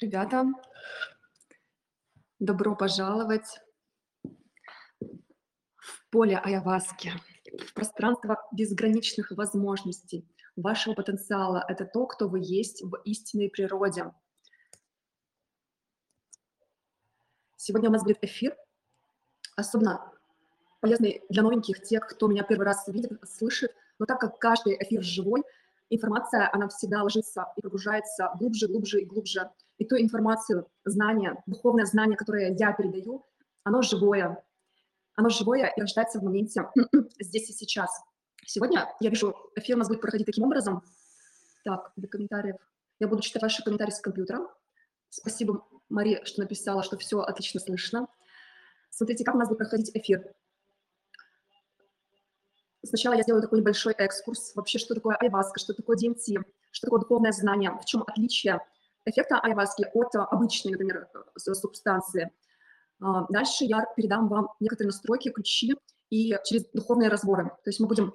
Ребята, добро пожаловать в поле Айаваски, в пространство безграничных возможностей, вашего потенциала. Это то, кто вы есть в истинной природе. Сегодня у нас будет эфир, особенно полезный для новеньких, тех, кто меня первый раз видит, слышит. Но так как каждый эфир живой, информация, она всегда ложится и погружается глубже, глубже и глубже. И ту информацию, знание, духовное знание, которое я передаю, оно живое. Оно живое и рождается в моменте здесь и сейчас. Сегодня я вижу, эфир у нас будет проходить таким образом. Так, для комментариев. Я буду читать ваши комментарии с компьютера. Спасибо, Мари, что написала, что все отлично слышно. Смотрите, как у нас будет проходить эфир. Сначала я сделаю такой небольшой экскурс, вообще, что такое айваска, что такое DMT, что такое духовное знание, в чем отличие эффекта айваски от обычной, например, э, субстанции. А, дальше я передам вам некоторые настройки, ключи и через духовные разборы. То есть мы будем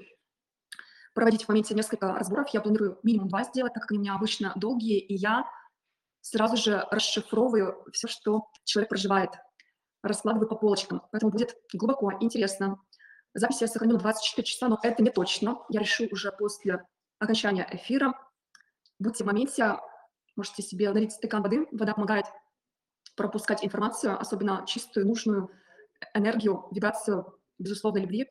проводить в моменте несколько разборов. Я планирую минимум два сделать, так как они у меня обычно долгие, и я сразу же расшифровываю все, что человек проживает, раскладываю по полочкам. Поэтому будет глубоко, интересно. Запись я сохраню 24 часа, но это не точно. Я решу уже после окончания эфира. Будьте в моменте, можете себе налить стакан воды. Вода помогает пропускать информацию, особенно чистую, нужную энергию, вибрацию, безусловно, любви,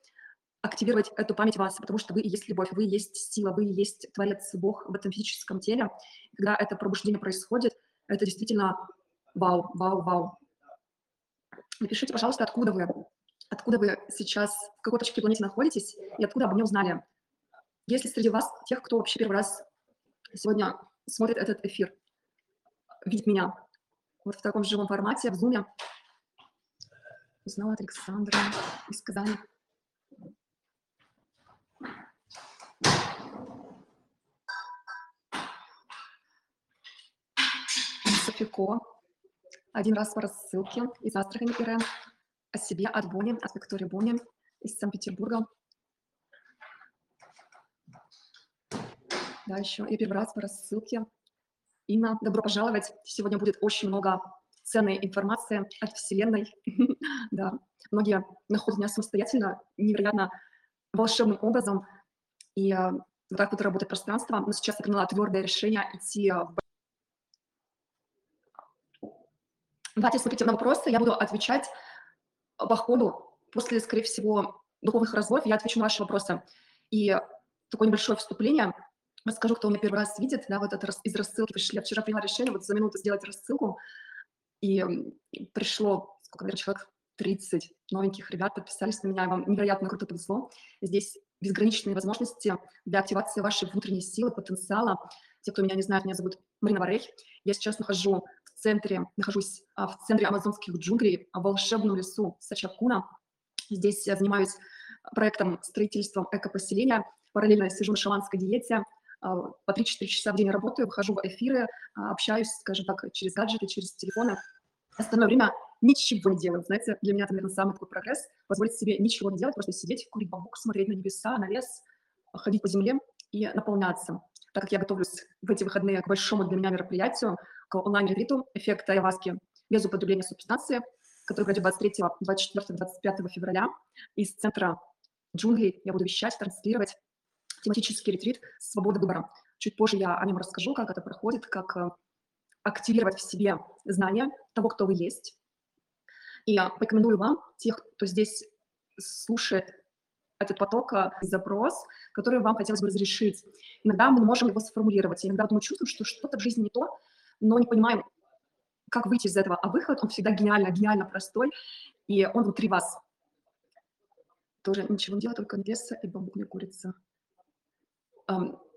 активировать эту память вас, потому что вы и есть любовь, вы и есть сила, вы и есть Творец, Бог в этом физическом теле. Когда это пробуждение происходит, это действительно вау, вау, вау. Напишите, пожалуйста, откуда вы откуда вы сейчас, в какой точке планеты находитесь и откуда об нем узнали. Есть ли среди вас тех, кто вообще первый раз сегодня смотрит этот эфир, видит меня вот в таком живом формате, в зуме. Узнала от Александра из Казани. Софико. Один раз по рассылке из Астрахани, Ирен о себе от Бони, от Виктории Бони из Санкт-Петербурга. Да, еще я раз по рассылке. Инна, добро пожаловать. Сегодня будет очень много ценной информации от Вселенной. да, многие находят меня самостоятельно, невероятно волшебным образом. И э, вот так вот работает пространство. Но сейчас я приняла твердое решение идти в Давайте смотрите на вопросы, я буду отвечать по ходу, после, скорее всего, духовных разборов, я отвечу на ваши вопросы. И такое небольшое вступление. Расскажу, кто меня первый раз видит, да, вот это из рассылки пришли. Я вчера приняла решение вот за минуту сделать рассылку, и пришло, сколько, наверное, человек 30 новеньких ребят подписались на меня, вам невероятно круто повезло. Здесь безграничные возможности для активации вашей внутренней силы, потенциала. Те, кто меня не знает, меня зовут Марина Варей. Я сейчас нахожу центре, нахожусь а, в центре амазонских джунглей, в волшебном лесу Сачакуна. Здесь я занимаюсь проектом строительством экопоселения. Параллельно я сижу на шаманской диете, по 3-4 часа в день работаю, выхожу в эфиры, а, общаюсь, скажем так, через гаджеты, через телефоны. Остальное время ничего не делаю. Знаете, для меня это, наверное, самый такой прогресс. Позволить себе ничего не делать, просто сидеть, курить бамбук, смотреть на небеса, на лес, ходить по земле и наполняться. Так как я готовлюсь в эти выходные к большому для меня мероприятию, к онлайн-ретриту эффекта Айваски без употребления субстанции, который пройдет 23, 24, 25 февраля из центра джунглей. Я буду вещать, транслировать тематический ретрит «Свобода выбора». Чуть позже я о нем расскажу, как это проходит, как э, активировать в себе знания того, кто вы есть. И я порекомендую вам, тех, кто здесь слушает этот поток, э, запрос, который вам хотелось бы разрешить. Иногда мы можем его сформулировать, иногда мы чувствуем, что что-то в жизни не то, но не понимаем, как выйти из этого. А выход, он всегда гениально, гениально простой, и он внутри вас. Тоже ничего не делать, только веса и бамбук курица.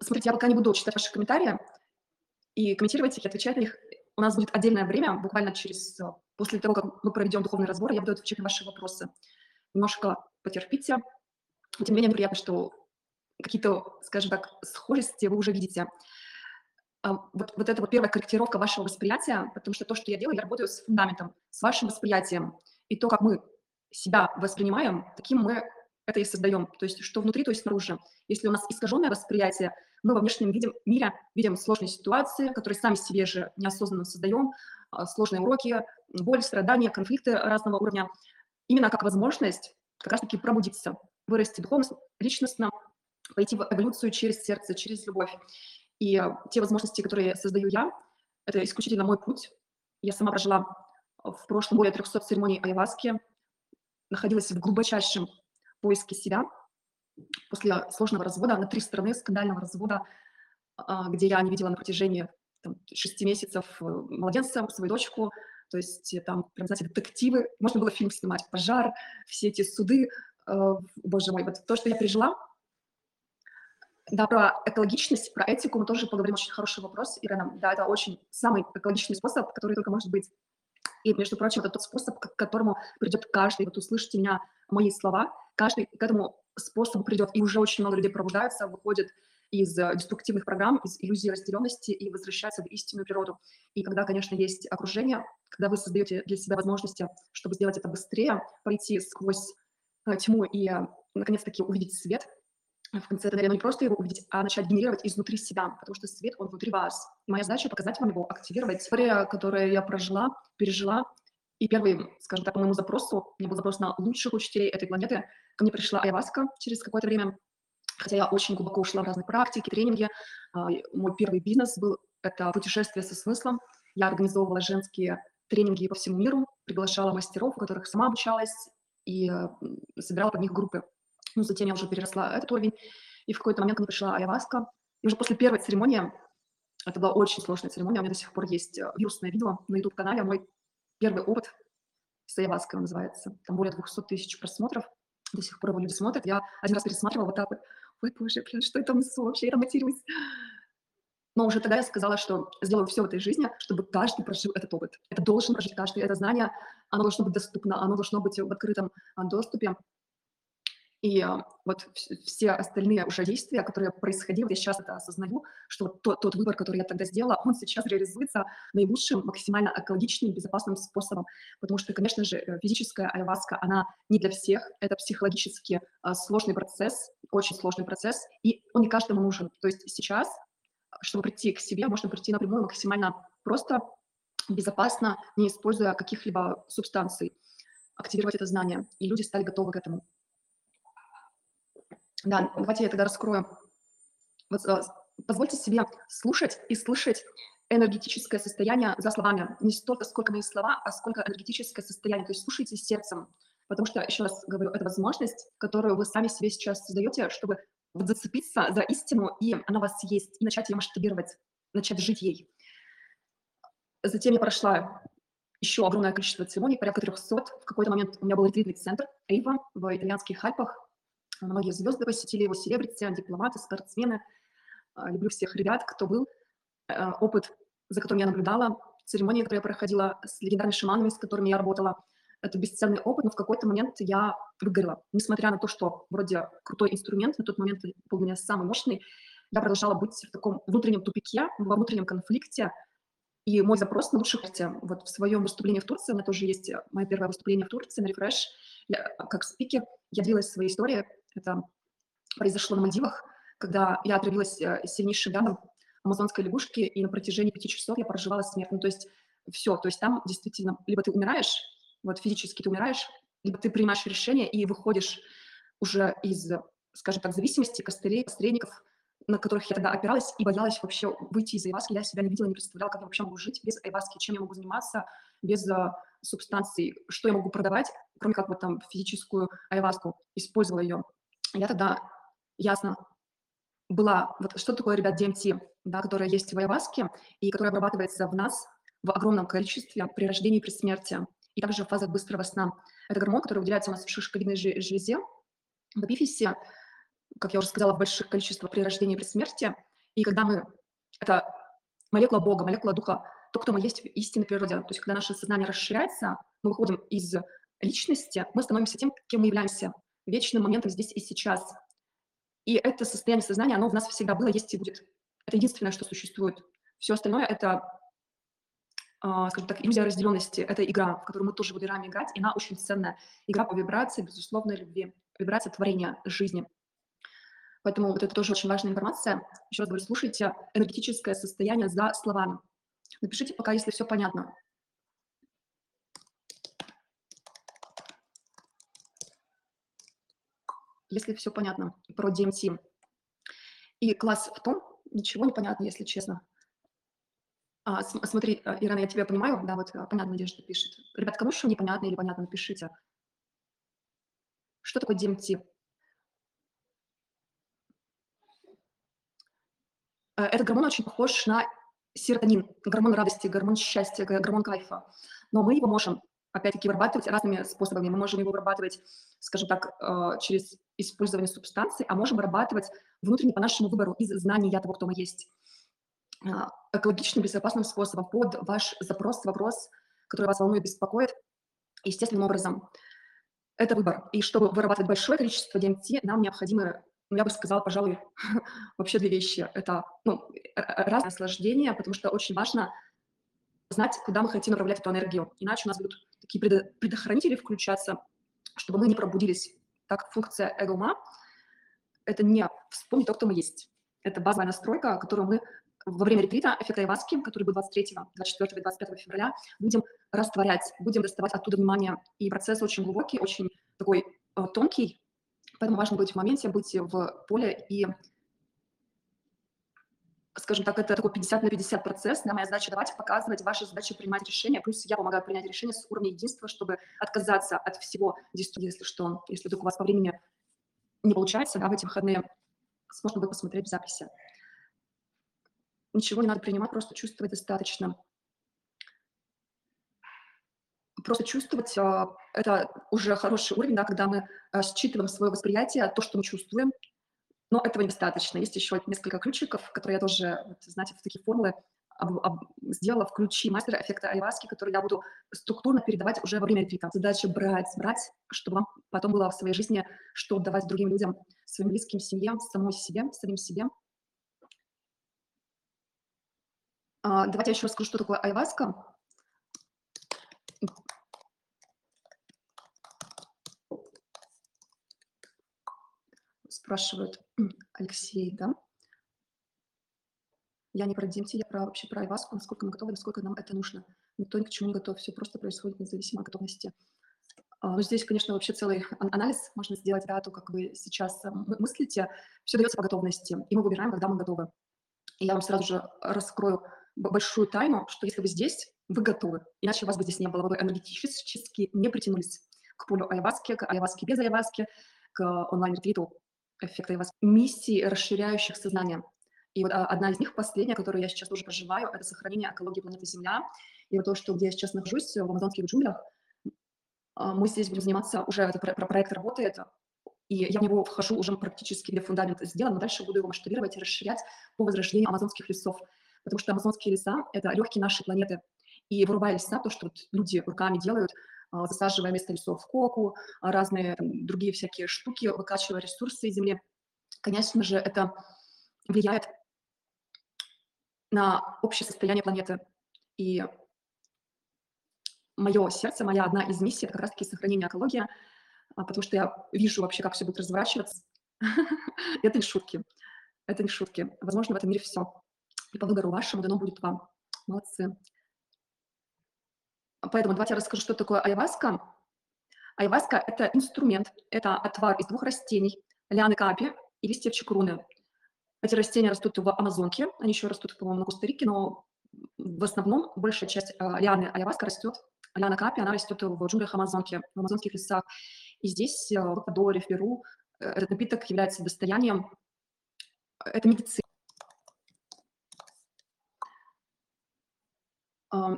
Смотрите, я пока не буду читать ваши комментарии и комментировать их, и отвечать на них. У нас будет отдельное время, буквально через, после того, как мы проведем духовный разбор, я буду отвечать на ваши вопросы. Немножко потерпите. Тем не менее, приятно, что какие-то, скажем так, схожести вы уже видите. А, вот, вот это вот первая корректировка вашего восприятия, потому что то, что я делаю, я работаю с фундаментом, с вашим восприятием. И то, как мы себя воспринимаем, таким мы это и создаем. То есть что внутри, то есть снаружи. Если у нас искаженное восприятие, мы во внешнем видим, мире видим сложные ситуации, которые сами себе же неосознанно создаем, а, сложные уроки, боль, страдания, конфликты разного уровня, именно как возможность как раз-таки пробудиться, вырасти духовно, личностно, пойти в эволюцию через сердце, через любовь. И те возможности, которые создаю я, это исключительно мой путь. Я сама прожила в прошлом более 300 церемоний айваски, находилась в глубочайшем поиске себя после сложного развода на три стороны, скандального развода, а, где я не видела на протяжении там, 6 месяцев э, младенца, свою дочку, то есть э, там, прям, знаете, детективы, можно было фильм снимать, пожар, все эти суды, э, боже мой, вот то, что я пережила, да, про экологичность, про этику мы тоже поговорим. Очень хороший вопрос, Ирина. Да, это очень самый экологичный способ, который только может быть. И, между прочим, это тот способ, к которому придет каждый. Вот услышите меня, мои слова. Каждый к этому способу придет. И уже очень много людей пробуждаются, выходят из э, деструктивных программ, из иллюзии разделенности и возвращаются в истинную природу. И когда, конечно, есть окружение, когда вы создаете для себя возможности, чтобы сделать это быстрее, пройти сквозь э, тьму и, э, наконец-таки, увидеть свет, в конце но не просто его увидеть, а начать генерировать изнутри себя, потому что свет, он внутри вас. Моя задача — показать вам его, активировать. История, которую я прожила, пережила, и первый, скажем так, по моему запросу, у меня был запрос на лучших учителей этой планеты, ко мне пришла Айваска через какое-то время, хотя я очень глубоко ушла в разные практики, тренинги. А, мой первый бизнес был — это путешествие со смыслом. Я организовывала женские тренинги по всему миру, приглашала мастеров, у которых сама обучалась, и собирала под них группы. Ну, затем я уже переросла этот уровень, и в какой-то момент ко мне пришла Айаваска. И уже после первой церемонии, это была очень сложная церемония, у меня до сих пор есть э, вирусное видео на YouTube-канале, мой первый опыт с Айаваской называется. Там более 200 тысяч просмотров, до сих пор его люди смотрят. Я один раз пересматривала вот так вот, ой, боже, блин, что это несу вообще, я там матерюсь. Но уже тогда я сказала, что сделаю все в этой жизни, чтобы каждый прожил этот опыт. Это должен прожить каждый. Это знание, оно должно быть доступно, оно должно быть в открытом а, доступе. И а, вот все остальные уже действия, которые происходили, я сейчас это осознаю, что тот, тот выбор, который я тогда сделала, он сейчас реализуется наилучшим, максимально экологичным, безопасным способом. Потому что, конечно же, э, физическая айваска, она не для всех, это психологически а, сложный процесс, очень сложный процесс, и он не каждому нужен. То есть сейчас, чтобы прийти к себе, можно прийти напрямую максимально просто, безопасно, не используя каких-либо субстанций, активировать это знание. И люди стали готовы к этому. Да, давайте я тогда раскрою. Вот, э, позвольте себе слушать и слышать энергетическое состояние за словами. Не столько, сколько мои слова, а сколько энергетическое состояние. То есть слушайте сердцем. Потому что, еще раз говорю, это возможность, которую вы сами себе сейчас создаете, чтобы вот зацепиться за истину, и она у вас есть, и начать ее масштабировать, начать жить ей. Затем я прошла еще огромное количество церемоний, порядка 300. В какой-то момент у меня был ретритный центр Эйва в итальянских Альпах. Многие звезды посетили его, селебрити, дипломаты, спортсмены. А, люблю всех ребят, кто был. Э, опыт, за которым я наблюдала, церемонии, которые я проходила с легендарными шаманами, с которыми я работала, это бесценный опыт, но в какой-то момент я выгорела. Несмотря на то, что вроде крутой инструмент, на тот момент был у меня самый мощный, я продолжала быть в таком внутреннем тупике, во внутреннем конфликте, и мой запрос на лучших вот в своем выступлении в Турции, у меня тоже есть мое первое выступление в Турции на рефреш, я, как спикер, я делилась своей историей, это произошло на Мальдивах, когда я отравилась э, сильнейшим ядом амазонской лягушки, и на протяжении пяти часов я проживала смерть. Ну, то есть все, то есть там действительно либо ты умираешь, вот физически ты умираешь, либо ты принимаешь решение и выходишь уже из, скажем так, зависимости, костылей, посредников, на которых я тогда опиралась и боялась вообще выйти из айваски. Я себя не видела, не представляла, как я вообще могу жить без айваски, чем я могу заниматься без uh, субстанций, что я могу продавать, кроме как вот там физическую айваску, использовала ее. Я тогда ясно была, вот что такое, ребят, DMT, да, которая есть в айваске и которая обрабатывается в нас в огромном количестве при рождении и при смерти, и также в фазах быстрого сна. Это гормон, который выделяется у нас в шишковидной железе, в эпифизе, как я уже сказала, в больших количествах при рождении и при смерти. И когда мы, это молекула Бога, молекула Духа, то, кто мы есть в истинной природе. То есть когда наше сознание расширяется, мы выходим из личности, мы становимся тем, кем мы являемся, вечным моментом здесь и сейчас. И это состояние сознания, оно в нас всегда было, есть и будет. Это единственное, что существует. Все остальное — это, э, скажем так, иллюзия разделенности. Это игра, в которую мы тоже будем играть, и она очень ценная. Игра по вибрации, безусловной любви. вибрация творения жизни. Поэтому вот это тоже очень важная информация. Еще раз говорю, слушайте энергетическое состояние за словами. Напишите пока, если все понятно. Если все понятно про DMT. И класс в том, ничего не понятно, если честно. А, смотри, а, Ирина, я тебя понимаю, да, вот а, понятно, Надежда пишет. Ребят, кому еще непонятно или понятно, напишите. Что такое DMT? Э, этот гормон очень похож на серотонин, гормон радости, гормон счастья, гормон кайфа. Но мы его можем, опять-таки, вырабатывать разными способами. Мы можем его вырабатывать, скажем так, э, через использование субстанций, а можем вырабатывать внутренне по нашему выбору из знания того, кто мы есть. Э, экологичным, безопасным способом под ваш запрос, вопрос, который вас волнует, беспокоит, естественным образом. Это выбор. И чтобы вырабатывать большое количество DMT, нам необходимы ну, я бы сказала, пожалуй, вообще две вещи. Это ну, разное наслаждение, потому что очень важно знать, куда мы хотим направлять эту энергию. Иначе у нас будут такие предохранители включаться, чтобы мы не пробудились. Так функция эго-ума – это не вспомнить то, кто мы есть. Это базовая настройка, которую мы во время ретрита эффекта Айваски, который будет 23, 24 и 25 февраля, будем растворять, будем доставать оттуда внимание. И процесс очень глубокий, очень такой э, тонкий, Поэтому важно быть в моменте, быть в поле и скажем так, это такой 50 на 50 процесс. На моя задача давать, показывать, ваша задача принимать решения. Плюс я помогаю принять решение с уровня единства, чтобы отказаться от всего если что. Если вдруг у вас по времени не получается, да, в эти выходные, сможете вы посмотреть в записи. Ничего не надо принимать, просто чувствовать достаточно просто чувствовать, а, это уже хороший уровень, да, когда мы а, считываем свое восприятие, то, что мы чувствуем, но этого недостаточно. Есть еще несколько ключиков, которые я тоже, вот, знаете, в такие формулы об, об, сделала в ключи мастера эффекта Айваски, который я буду структурно передавать уже во время ретрита. Задача брать, брать, чтобы вам потом было в своей жизни что давать другим людям, своим близким, семьям, самой себе, самим себе. А, давайте я еще расскажу, что такое айваска. Спрашивают, Алексей, да? Я не про DMT, я про, вообще про айваску, насколько мы готовы, насколько нам это нужно. Никто ни к чему не готов, все просто происходит независимо от готовности. А, но здесь, конечно, вообще целый анализ можно сделать, да, то, как вы сейчас э, мыслите, все дается по готовности, и мы выбираем, когда мы готовы. И я вам сразу же раскрою большую тайну, что если вы здесь, вы готовы, иначе вас бы здесь не было, вы энергетически не притянулись к полю айваски, к айваске без айваски, к онлайн-ретриту эффекта миссий, расширяющих сознание. И вот а, одна из них, последняя, которую я сейчас тоже проживаю, это сохранение экологии планеты Земля. И вот то, что где я сейчас нахожусь, в амазонских джунглях, а, мы здесь будем заниматься, уже это про проект работает, и я в него вхожу уже практически, где фундамент сделан, но дальше буду его масштабировать и расширять по возрождению амазонских лесов. Потому что амазонские леса — это легкие нашей планеты. И вырубая леса, то, что вот люди руками делают — а, засаживая вместо лесов коку, а, разные там, другие всякие штуки, выкачивая ресурсы из земли. Конечно же, это влияет на общее состояние планеты. И мое сердце, моя одна из миссий — это как раз-таки сохранение экологии, а, потому что я вижу вообще, как все будет разворачиваться. Это не шутки. Это не шутки. Возможно, в этом мире все. И по выбору вашему дано будет вам. Молодцы. Поэтому давайте я расскажу, что такое айваска. Айваска – это инструмент, это отвар из двух растений – лианы капи и листьев чекруны. Эти растения растут в Амазонке, они еще растут, по-моему, на Коста-Рике, но в основном большая часть э, лианы айваска растет, лиана капи, она растет в джунглях Амазонки, в амазонских лесах. И здесь, э, в Эквадоре, в Перу, э, этот напиток является достоянием, это медицина.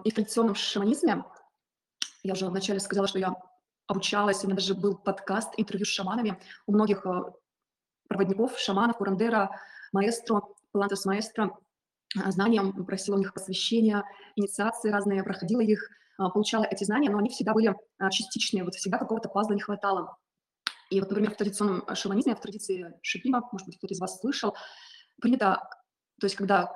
И в традиционном шаманизме я уже вначале сказала, что я обучалась, у меня даже был подкаст, интервью с шаманами. У многих э, проводников, шаманов, курандера, маэстро, палантос маэстро, э, знаниям, просила у них посвящения, инициации разные, проходила их, э, получала эти знания, но они всегда были частичные, вот всегда какого-то пазла не хватало. И вот, например, в традиционном шаманизме, в традиции шипима, может быть, кто-то из вас слышал, принято, то есть когда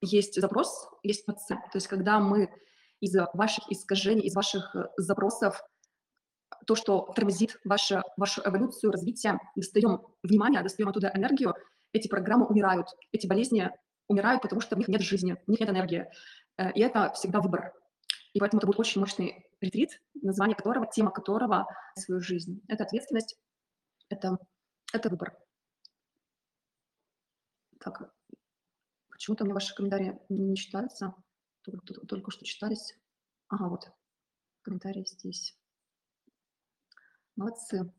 есть запрос, есть пациент, то есть когда мы из ваших искажений, из ваших э, запросов то, что тормозит ваше, вашу эволюцию, развитие. Достаем внимание, достаем оттуда энергию, эти программы умирают, эти болезни умирают, потому что в них нет жизни, в них нет энергии. Э, и это всегда выбор. И поэтому это будет очень мощный ретрит, название которого, тема которого — свою жизнь. Это ответственность, это, это выбор. Так, почему-то мне ваши комментарии не читаются, только, только что читались. Ага, вот, комментарии здесь. Молодцы.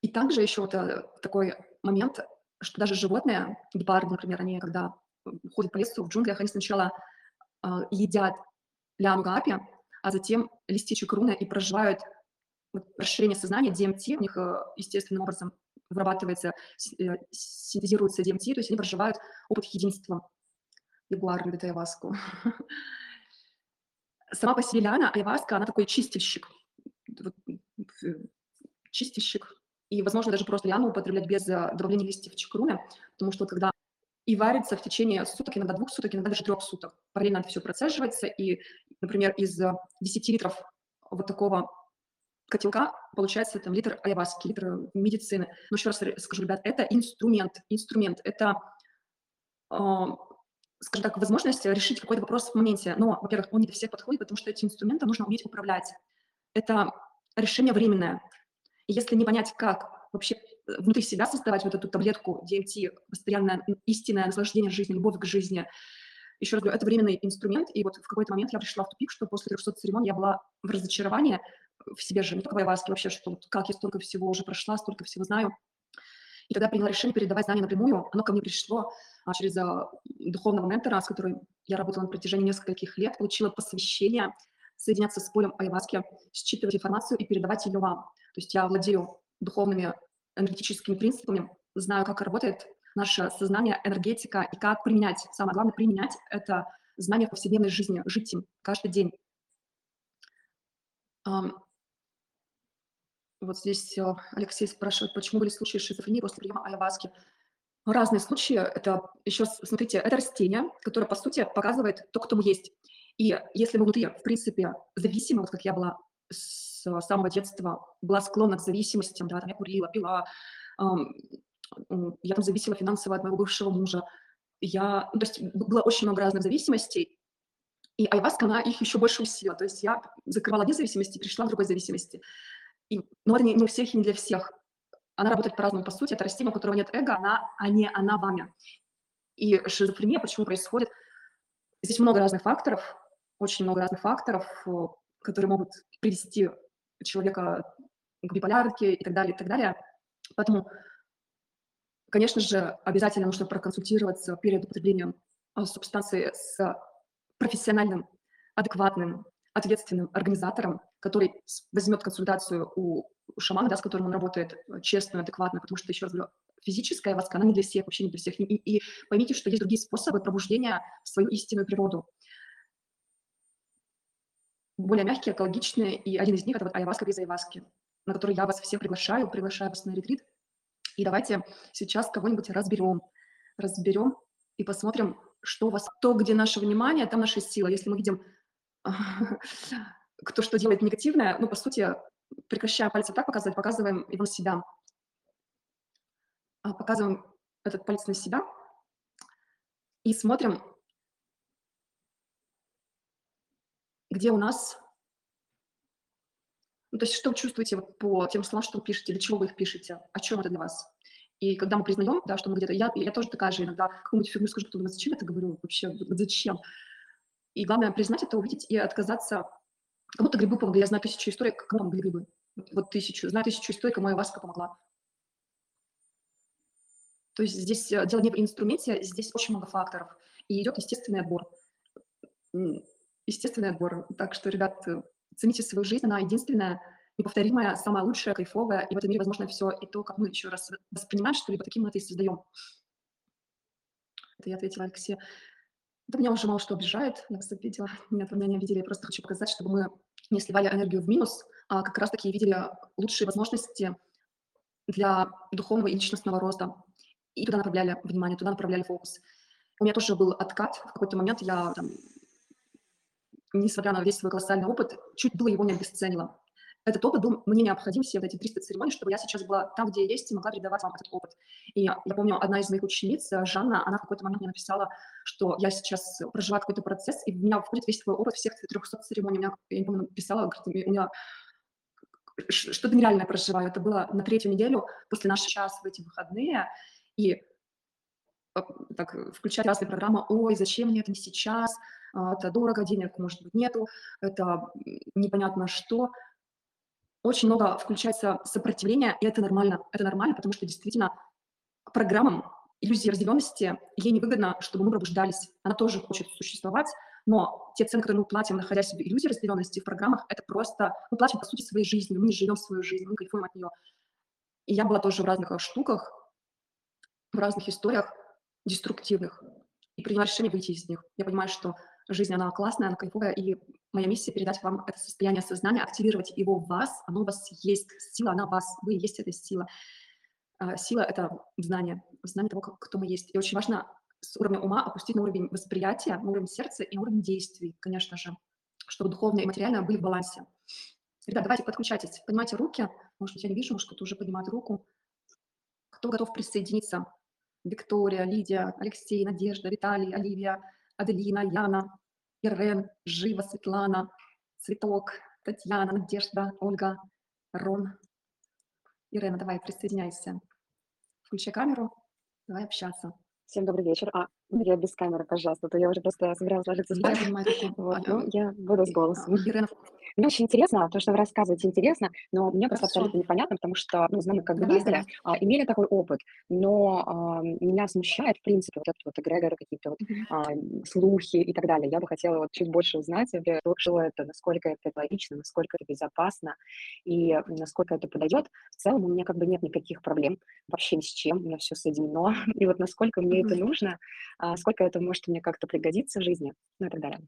И также еще вот э, такой момент, что даже животные, гепарды, например, они когда ходят по лесу в джунглях, они сначала э, едят ляну гапи, а затем листичек руны и проживают расширение сознания, DMT, у них э, естественным образом вырабатывается, э, синтезируется DMT, то есть они проживают опыт единства. Ягуар любит айваску. Сама по себе ляна, айваска, она такой чистильщик. Чистильщик. И, возможно, даже просто ляну употреблять без э, добавления листьев чакруны, потому что когда и варится в течение суток, иногда двух суток, иногда даже трех суток. Параллельно это все процеживается, и, например, из 10 э, литров вот такого котелка получается там литр айваски, литр медицины. Но еще раз скажу, ребят, это инструмент, инструмент, это, э, скажем так, возможность решить какой-то вопрос в моменте. Но, во-первых, он не для всех подходит, потому что эти инструменты нужно уметь управлять. Это решение временное. И если не понять, как вообще внутри себя создавать вот эту таблетку DMT, постоянное истинное наслаждение жизни, любовь к жизни. Еще раз говорю, это временный инструмент, и вот в какой-то момент я пришла в тупик, что после 300 церемоний я была в разочаровании в себе же, не только в Айваске, вообще, что вот как я столько всего уже прошла, столько всего знаю. И тогда приняла решение передавать знания напрямую. Оно ко мне пришло а, через а, духовного ментора, с которым я работала на протяжении нескольких лет, получила посвящение соединяться с полем Айваски, считывать информацию и передавать ее вам. То есть я владею духовными энергетическими принципами, знаю, как работает наше сознание, энергетика и как применять. Самое главное — применять это знание в повседневной жизни, жить им каждый день. Вот здесь э, Алексей спрашивает, почему были случаи шизофрении после приема айваски. Разные случаи. Это еще, смотрите, это растение, которое, по сути, показывает то, кто мы есть. И если мы внутри, в принципе, зависимы, вот как я была с самого детства, была склонна к зависимостям, да, там я курила, пила, эм, я там зависела финансово от моего бывшего мужа. Я, ну, то есть было очень много разных зависимостей, и айваска, она их еще больше усилила. То есть я закрывала одни зависимости, перешла в другой зависимости. И, но ну, это не, не у всех и не для всех. Она работает по-разному. По сути, это растение, у которого нет эго, она, а не она вами. И шизофрения почему происходит? Здесь много разных факторов, очень много разных факторов, э, которые могут привести человека к биполярке и так далее, и так далее. Поэтому, конечно же, обязательно нужно проконсультироваться перед употреблением э, субстанции с профессиональным, адекватным, ответственным организатором, который возьмет консультацию у шамана, да, с которым он работает, э, честную, адекватно, потому что, еще раз говорю, физическая васка, она не для всех, вообще не для всех. И, и поймите, что есть другие способы пробуждения в свою истинную природу. Более мягкие, экологичные, и один из них – это вот айваска без айваски, на который я вас всех приглашаю, приглашаю вас на ретрит. И давайте сейчас кого-нибудь разберем, разберем и посмотрим, что у вас, то, где наше внимание, там наша сила. Если мы видим кто что делает негативное, ну, по сути, прекращая пальцем так показывать, показываем его на себя. А, показываем этот палец на себя и смотрим, где у нас... Ну, то есть что вы чувствуете вот по тем словам, что вы пишете, для чего вы их пишете, о чем это для вас. И когда мы признаем, да, что мы где-то... Я, я тоже такая же иногда какую-нибудь фигню скажу, кто зачем это говорю вообще, зачем? И главное признать это, увидеть и отказаться Кому-то грибы помогли. Я знаю тысячу историй, кому помогли грибы. Вот тысячу. Знаю тысячу историй, кому Айваска помогла. То есть здесь э, дело не в инструменте, здесь очень много факторов. И идет естественный отбор. Естественный отбор. Так что, ребят, э, цените свою жизнь, она единственная, неповторимая, самая лучшая, кайфовая. И в этом мире возможно все. И то, как мы еще раз воспринимаем что-либо, таким мы это и создаем. Это я ответила Алексею. Да меня уже мало что обижает, я вас видела, нет, меня не видели, я просто хочу показать, чтобы мы не сливали энергию в минус, а как раз-таки видели лучшие возможности для духовного и личностного роста. И туда направляли внимание, туда направляли фокус. У меня тоже был откат. В какой-то момент я, там, несмотря на весь свой колоссальный опыт, чуть было его не обесценила. Этот опыт был мне необходим, все вот эти 300 церемоний, чтобы я сейчас была там, где я есть, и могла передавать вам этот опыт. И я помню, одна из моих учениц, э, Жанна, она в какой-то момент мне написала, что я сейчас проживаю какой-то процесс, и в меня входит весь твой опыт всех 300 церемоний. Меня, я не помню, писала, говорит, у меня что-то нереальное проживаю. Это было на третью неделю после нашего часа в эти выходные, и э, так, включать разные программы, ой, зачем мне это не сейчас, а, это дорого, денег, может быть, нету, это непонятно что очень много включается сопротивления, и это нормально. Это нормально, потому что действительно программам иллюзии разделенности, ей невыгодно, чтобы мы пробуждались. Она тоже хочет существовать, но те цены, которые мы платим, находясь в иллюзии разделенности в программах, это просто... Мы платим, по сути, своей жизнью, мы не живем свою жизнь, мы кайфуем от нее. И я была тоже в разных штуках, в разных историях деструктивных, и приняла решение выйти из них. Я понимаю, что жизнь, она классная, она кайфовая, и моя миссия передать вам это состояние сознания, активировать его в вас, оно у вас есть, сила, она в вас, вы есть эта сила. А, сила — это знание, знание того, кто мы есть. И очень важно с уровня ума опустить на уровень восприятия, на уровень сердца и на уровень действий, конечно же, чтобы духовное и материальное были в балансе. Ребята, давайте подключайтесь, поднимайте руки. Может быть, я не вижу, кто-то уже поднимает руку. Кто готов присоединиться? Виктория, Лидия, Алексей, Надежда, Виталий, Оливия, Аделина, Яна, Ирен, Жива, Светлана, Цветок, Татьяна, Надежда, Ольга, Рон. Ирена, давай, присоединяйся. Включи камеру, давай общаться. Всем добрый вечер. А, я без камеры, пожалуйста, а то я уже просто собиралась ложиться Я спать. понимаю, такое. Вот, ну, я буду с голосом. Ирена, Мне очень интересно, то, что вы рассказываете, интересно, но мне просто Хорошо. абсолютно непонятно, потому что, ну, мы как бы давай, ездили, давай. а, имели такой опыт, но а, меня смущает, в принципе, вот этот вот эгрегоры, какие-то вот а, слухи и так далее. Я бы хотела вот чуть больше узнать, что это, насколько это логично, насколько это безопасно и насколько это подойдет. В целом у меня как бы нет никаких проблем вообще ни с чем, у меня все соединено. И вот насколько мне это нужно, а, сколько это может мне как-то пригодиться в жизни, ну и так далее.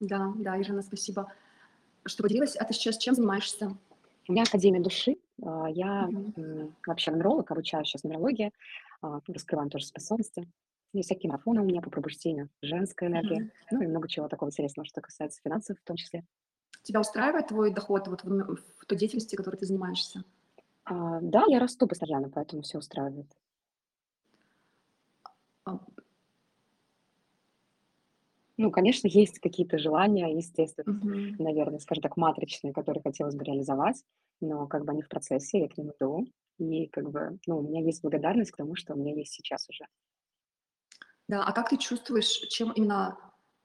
Да, да, Ирина, спасибо, что поделилась. А ты сейчас чем занимаешься? У меня Академия души. а, Я м, вообще нумеролог, обучаю сейчас нумерологии, а, раскрываем тоже способности. И всякие марафоны у меня по пробуждению, женская энергия, Мгм. ну и много чего такого интересного, что касается финансов в том числе. Тебя устраивает твой доход вот в, в той деятельности, которой ты занимаешься? А, Да, я расту постоянно, поэтому все устраивает. Ну, конечно, есть какие-то желания, естественно, мгм. наверное, скажем так, матричные, которые хотелось бы реализовать, но как бы они в процессе, я к ним иду. И как бы, ну, у меня есть благодарность к тому, что у меня есть сейчас уже. Да, а как ты чувствуешь, чем именно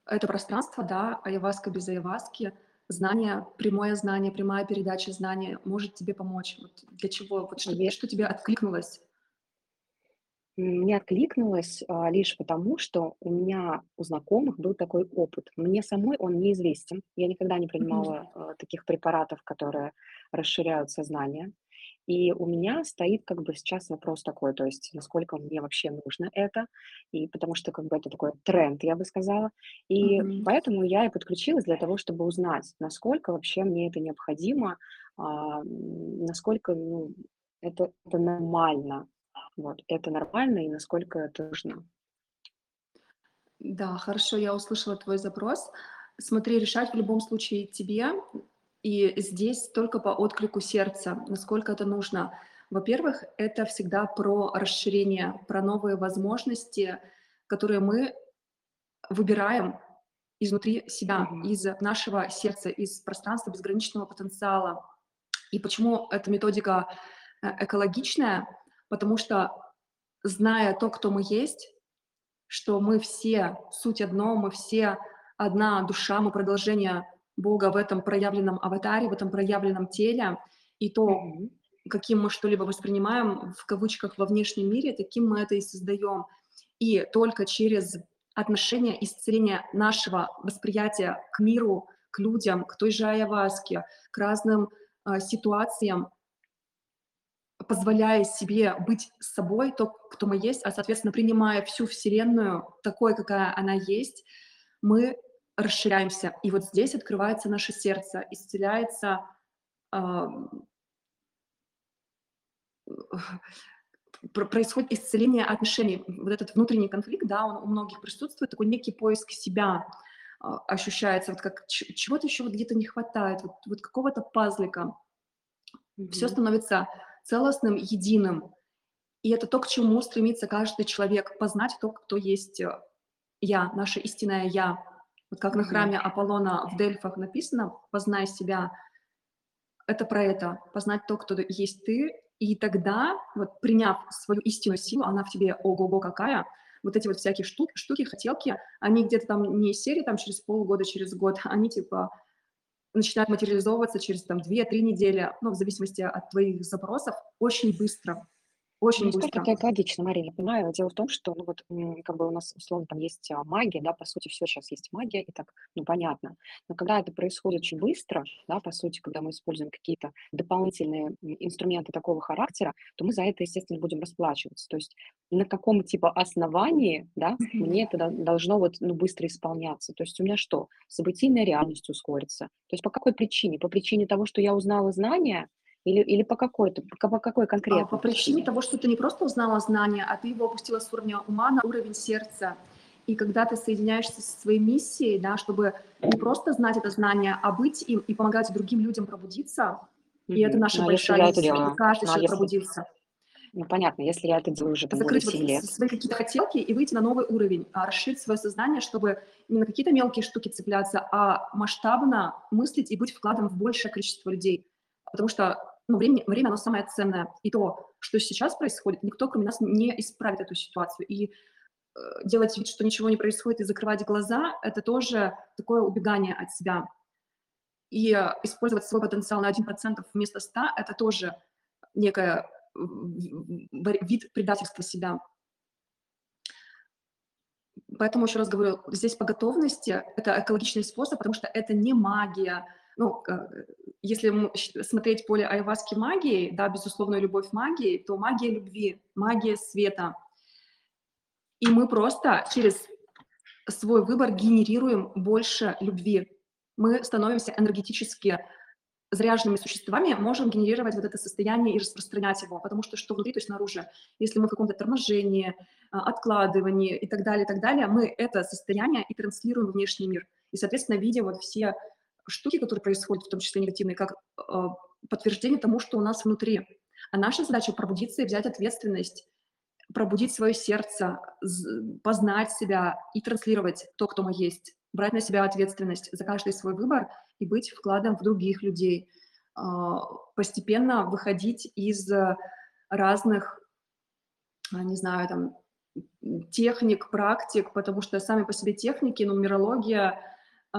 это пространство, да, айваска без айваски, знание, прямое знание, прямая передача знания может тебе помочь? Вот для чего? Вот что, Е- что тебе откликнулось? Мне откликнулось а, лишь потому, что у меня у знакомых был такой опыт. Мне самой он неизвестен. Я никогда не принимала а, таких препаратов, которые расширяют сознание. И у меня стоит как бы сейчас вопрос такой, то есть насколько мне вообще нужно это, и потому что как бы это такой тренд, я бы сказала. И Мгм. поэтому я и подключилась для того, чтобы узнать, насколько вообще мне это необходимо, а, насколько ну, это, это нормально. Вот, это нормально и насколько это нужно. Да, хорошо, я услышала твой запрос. Смотри, решать в любом случае тебе, и здесь только по отклику сердца, насколько это нужно. Во-первых, это всегда про расширение, про новые возможности, которые мы выбираем изнутри себя, Мгм. из нашего сердца, из пространства безграничного потенциала. И почему эта методика э, экологичная? Потому что, зная то, кто мы есть, что мы все суть одно, мы все одна душа, мы продолжение Бога в этом проявленном аватаре, в этом проявленном теле, и то, каким мы что-либо воспринимаем, в кавычках, во внешнем мире, таким мы это и создаем. И только через отношение исцеления нашего восприятия к миру, к людям, к той же айаваске, к разным а, ситуациям, позволяя себе быть собой, то, кто мы есть, а, соответственно, принимая всю Вселенную такой, какая она есть, мы расширяемся. И вот здесь открывается наше сердце, исцеляется про- происходит исцеление отношений. Вот этот внутренний конфликт, да, он у многих присутствует, такой некий поиск себя а, ощущается, вот как чего-то еще вот где-то не хватает, вот, вот какого-то пазлика. Все Мгм. становится целостным, единым. И это то, к чему стремится каждый человек, познать то, кто есть э, я, наше истинное я. Вот как на храме Аполлона в Дельфах написано: "Познай себя". Это про это. Познать то, кто есть ты. И тогда, вот приняв свою истинную силу, она в тебе ого-го какая, вот эти вот всякие штуки штуки, хотелки, они где-то там не серии там через полгода, через год, они типа начинают материализовываться через там две-три недели, ну, в зависимости от твоих запросов, очень быстро, очень насколько быстро. это экологично, Мария? Я понимаю. Дело в том, что, ну вот, м, как бы у нас условно там есть а, магия, да, по сути, все сейчас есть магия, и так, ну, понятно. Но когда это происходит очень быстро, да, по сути, когда мы используем какие-то дополнительные м, инструменты такого характера, то мы за это, естественно, будем расплачиваться. То есть на каком типа основании, да, мне это дол- должно вот, ну, быстро исполняться. То есть у меня что? Событийная реальность ускорится. То есть по какой причине? По причине того, что я узнала знания, или, или по какой-то, по по какой А, по конкретной причине того, что ты не просто узнала знания, а ты его опустила с уровня ума на уровень сердца. И когда ты соединяешься со своей миссией, да, чтобы не просто знать это знание, а быть им и помогать другим людям пробудиться, и это наша Ну, а большая миссия, делаю? каждый Ну, а человек если пробудился. ну, понятно, если я это делаю уже там более Закрыть вот 7 с лет. свои какие-то хотелки и выйти на новый уровень, расширить свое сознание, чтобы не на какие-то мелкие штуки цепляться, а масштабно мыслить и быть вкладом в большее количество людей. Потому что, ну, время время, оно самое ценное. И то, что сейчас происходит, никто, кроме нас, не исправит эту ситуацию. И, э, делать вид, что ничего не происходит, и закрывать глаза- это тоже такое убегание от себя. И, э, использовать свой потенциал на 1 вместо ста- это тоже в вид предательства себя. Поэтому еще раз говорю, здесь по готовности это экологичный способ, потому что это не магия. Ну, э, если смотреть поле аяhuаски магией, да, безусловную любовь магии, то магия любви, магия света. И мы просто через свой выбор генерируем больше любви. Мы становимся энергетически заряженными существами, можем генерировать вот это состояние и распространять его, потому что что внутри, то снаружи. Если мы в каком-то торможении, а, откладывании и так далее, и так далее, мы это состояние и транслируем в внешний мир. И, соответственно, видим вот все штуки, которые происходят, в том числе негативные, как, а, подтверждение тому, что у нас внутри. А наша задача пробудиться и взять ответственность, пробудить свое сердце, познать себя и транслировать то, кто мы есть, брать на себя ответственность за каждый свой выбор и быть вкладом в других людей. А, постепенно выходить из, разных, а, не знаю, там, техник, практик, потому что сами по себе техники, нумерология, а,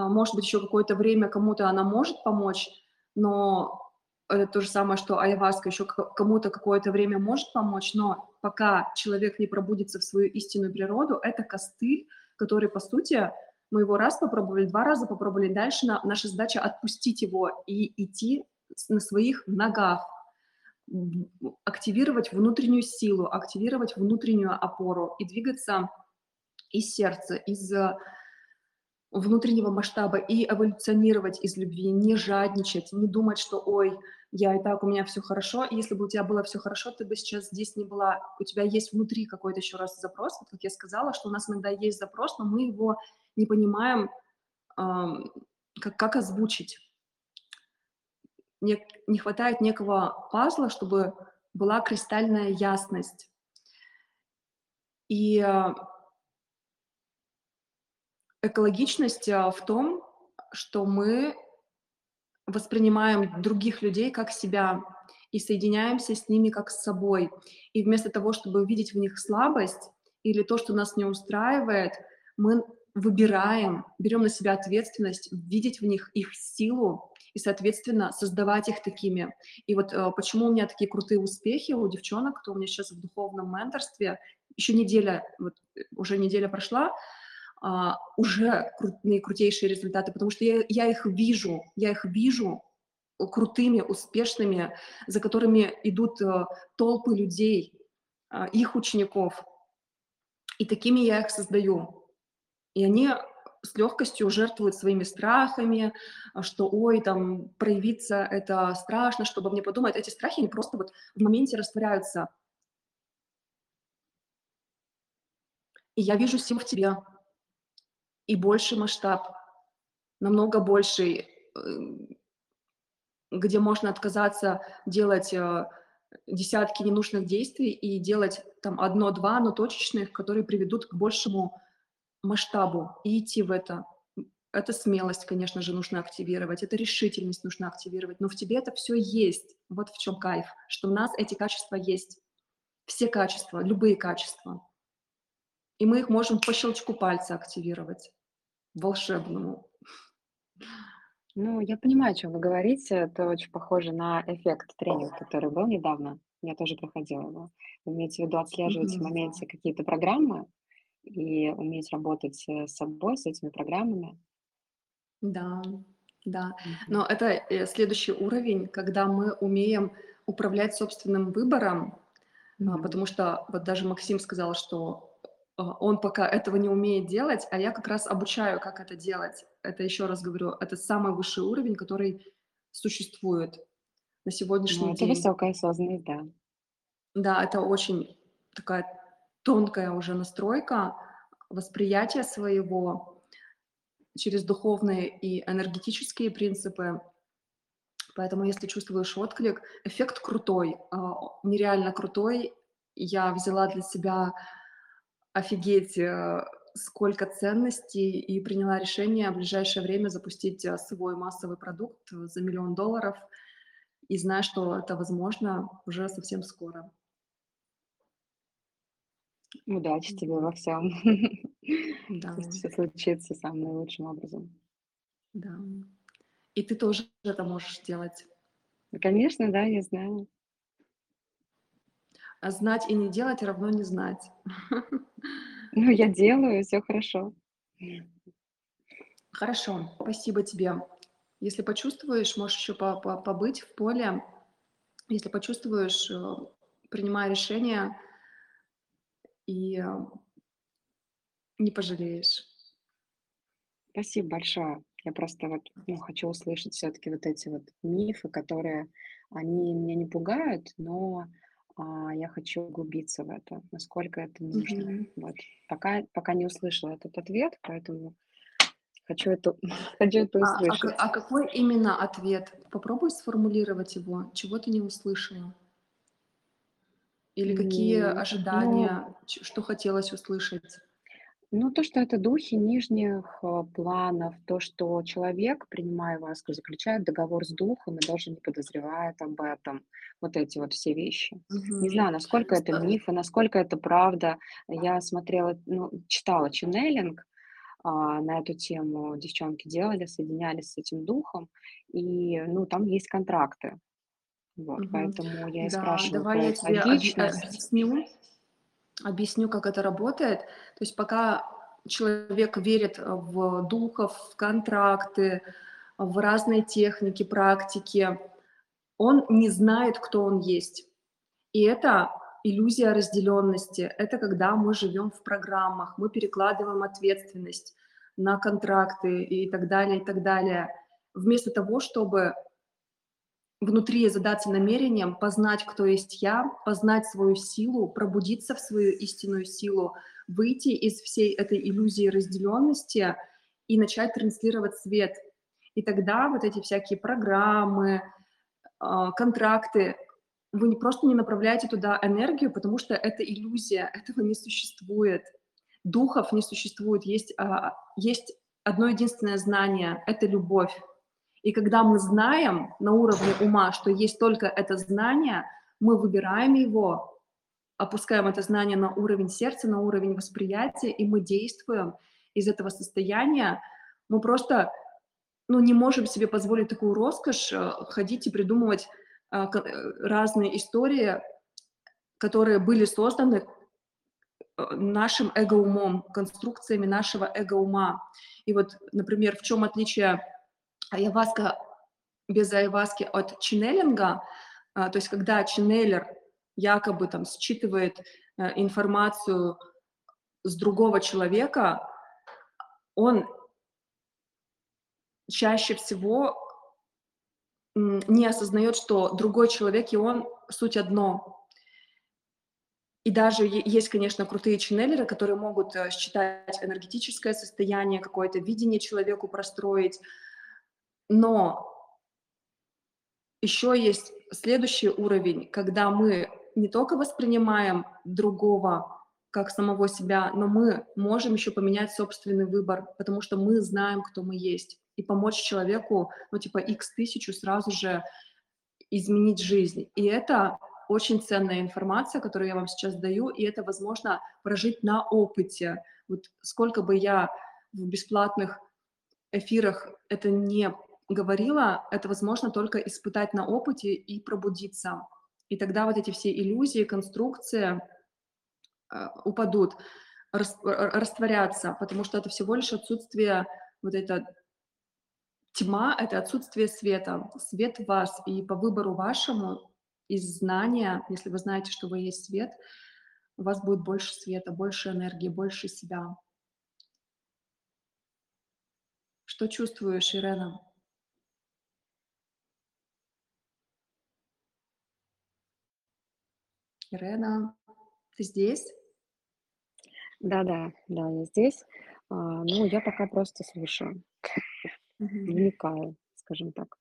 может быть, еще какое-то время кому-то она может помочь, но это то же самое, что аяhuаска еще кому-то какое-то время может помочь, но пока человек не пробудится в свою истинную природу, это костыль, который, по сути, мы его раз попробовали, 2 раза попробовали, дальше на наша задача отпустить его и идти на своих ногах, активировать внутреннюю силу, активировать внутреннюю опору и двигаться из сердца, из, внутреннего масштаба и эволюционировать из любви, не жадничать, не думать, что: "Ой, я и так, у меня все хорошо". И Если бы у тебя было все хорошо, ты бы сейчас здесь не была. У тебя есть внутри какой-то еще раз запрос. Вот как я сказала, что у нас иногда есть запрос, но мы его не понимаем, ам, как как озвучить. Не не хватает некого пазла, чтобы была кристальная ясность. И, а, экологичность, а, в том, что мы Воспринимаем других людей как себя и соединяемся с ними как с собой. И вместо того, чтобы видеть в них слабость или то, что нас не устраивает, мы выбираем, берем на себя ответственность, видеть в них их силу и, соответственно, создавать их такими. И вот э, почему у меня такие крутые успехи у девчонок, кто у меня сейчас в духовном менторстве, еще неделя, вот уже неделя прошла, а, уже крутые, крутейшие результаты, потому что я, я их вижу, я их вижу крутыми, успешными, за которыми идут э, толпы людей, а, их учеников, и такими я их создаю. И они с легкостью жертвуют своими страхами, а, что, ой, там, проявиться это страшно, чтобы мне подумать. Эти страхи, они просто вот в моменте растворяются. И я вижу силу в тебе, и больший масштаб, намного больший, э, где можно отказаться делать э, десятки ненужных действий и делать там одно-два, но точечных, которые приведут к большему масштабу и идти в это. Это смелость, конечно же, нужно активировать, это решительность нужно активировать, но в тебе это все есть. Вот в чем кайф, что у нас эти качества есть. Все качества, любые качества. И мы их можем по щелчку пальца активировать, волшебному. Ну, я понимаю, о чем вы говорите. Это очень похоже на эффект тренинга, который был недавно. Я тоже проходила его. Вы имеете в виду отслеживать в Мгм. моменте какие-то программы и уметь работать э, с собой, с этими программами. Да, да. Мгм. Но это э, следующий уровень, когда мы умеем управлять собственным выбором, Мгм. потому что вот даже Максим сказал, что он пока этого не умеет делать, а я как раз обучаю, как это делать. Это еще раз говорю, это самый высший уровень, который существует на Ну, сегодняшний это день. высокая осознанность, да. Да, это очень такая тонкая уже настройка восприятия своего через духовные и энергетические принципы. Поэтому, если чувствуешь отклик, эффект крутой, а, нереально крутой. Я взяла для себя офигеть, э, сколько ценностей и приняла решение в ближайшее время запустить э, свой массовый продукт за миллион долларов. И знаю, что это возможно уже совсем скоро. Удачи тебе во всем. Да, Пусть все случится самым наилучшим образом. да. И ты тоже это можешь делать. Конечно, да, я знаю. А знать и не делать равно не знать. Ну, я делаю, все хорошо. Хорошо, спасибо тебе. Если почувствуешь, можешь еще по- по- побыть в поле. Если почувствуешь, э, принимай решение и э, не пожалеешь. Спасибо большое. Я просто вот, ну, хочу услышать все-таки вот эти вот мифы, которые, они меня не пугают, но а, я хочу углубиться в это, насколько это нужно. Мгм. Вот. Пока, пока не услышала этот ответ, поэтому хочу это, хочу это А, а услышать. а какой именно ответ? Попробуй сформулировать его. Чего ты не услышала? Или какие Ну, ожидания, ч- что хотелось услышать? Ну, то, что это духи нижних э, планов, то, что человек, принимая васку, заключает договор с духом и даже не подозревает об этом. Вот эти вот все вещи. Не Мгм. знаю, насколько это Ста- мифы, насколько это правда. Я смотрела, ну, читала ченнелинг а, на эту тему. Девчонки делали, соединялись с этим духом, и, ну, там есть контракты. Вот, Мгм. поэтому я и Да, спрашиваю давай про я тебе объ- экологичность. объясню. Объясню, как это работает. То есть пока человек верит в духов, в контракты, в разные техники, практики, он не знает, кто он есть. И это иллюзия разделенности. Это когда мы живем в программах, мы перекладываем ответственность на контракты и так далее, и так далее. Вместо того, чтобы внутри задаться намерением познать, кто есть я, познать свою силу, пробудиться в свою истинную силу, выйти из всей этой иллюзии разделенности и начать транслировать свет. И тогда вот эти всякие программы, а, контракты, вы просто не направляете туда энергию, потому что это иллюзия, этого не существует. Духов не существует, есть, а, есть одно единственное знание– это любовь. И когда мы знаем на уровне ума, что есть только это знание, мы выбираем его, опускаем это знание на уровень сердца, на уровень восприятия, и мы действуем из этого состояния. Мы просто ну, не можем себе позволить такую роскошь э, ходить и придумывать ко- э, разные истории, которые были созданы э, нашим эго-умом, конструкциями нашего эго-ума. И вот, например, в чем отличие Айаваска без айаваски от ченнелинга, а, то есть когда ченнелер якобы там считывает э, информацию с другого человека, он чаще всего не осознает, что другой человек и он суть одно. И даже есть, конечно, крутые ченнелеры, которые могут э, считать энергетическое состояние, какое-то видение человеку простроить, но Еще есть следующий уровень, когда мы не только воспринимаем другого как самого себя, но мы можем еще поменять собственный выбор, потому что мы знаем, кто мы есть, и помочь человеку, ну, типа, x тысячу сразу же изменить жизнь. И это очень ценная информация, которую я вам сейчас даю, и это возможно прожить на опыте. Вот сколько бы я в бесплатных эфирах это не говорила, это возможно только испытать на опыте и пробудиться. И тогда вот эти все иллюзии, конструкции э, упадут, рас, растворятся, потому что это всего лишь отсутствие вот это тьма — это отсутствие света. Свет в вас, и по выбору вашему из знания, если вы знаете, что вы есть свет, у вас будет больше света, больше энергии, больше себя. Что чувствуешь, Ирена? Ирена, ты здесь? Да-да, да, я здесь. А, ну, я пока просто слушаю, Мгм. вникаю, скажем так.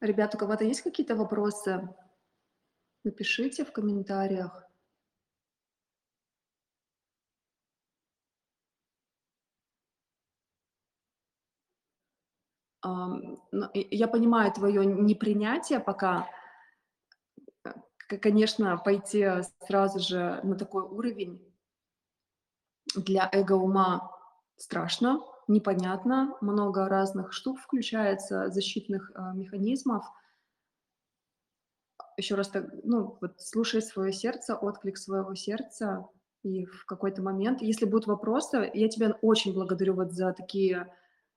Ребят, у кого-то есть какие-то вопросы? Напишите в комментариях. Ам, ну, и я понимаю твое непринятие пока. Э, конечно, пойти сразу же на такой уровень для эго-ума страшно, непонятно, много разных штук включается, защитных, э, механизмов. Еще раз так, ну, вот слушай свое сердце, отклик своего сердца, и в какой-то момент, если будут вопросы, я тебя очень благодарю вот за такие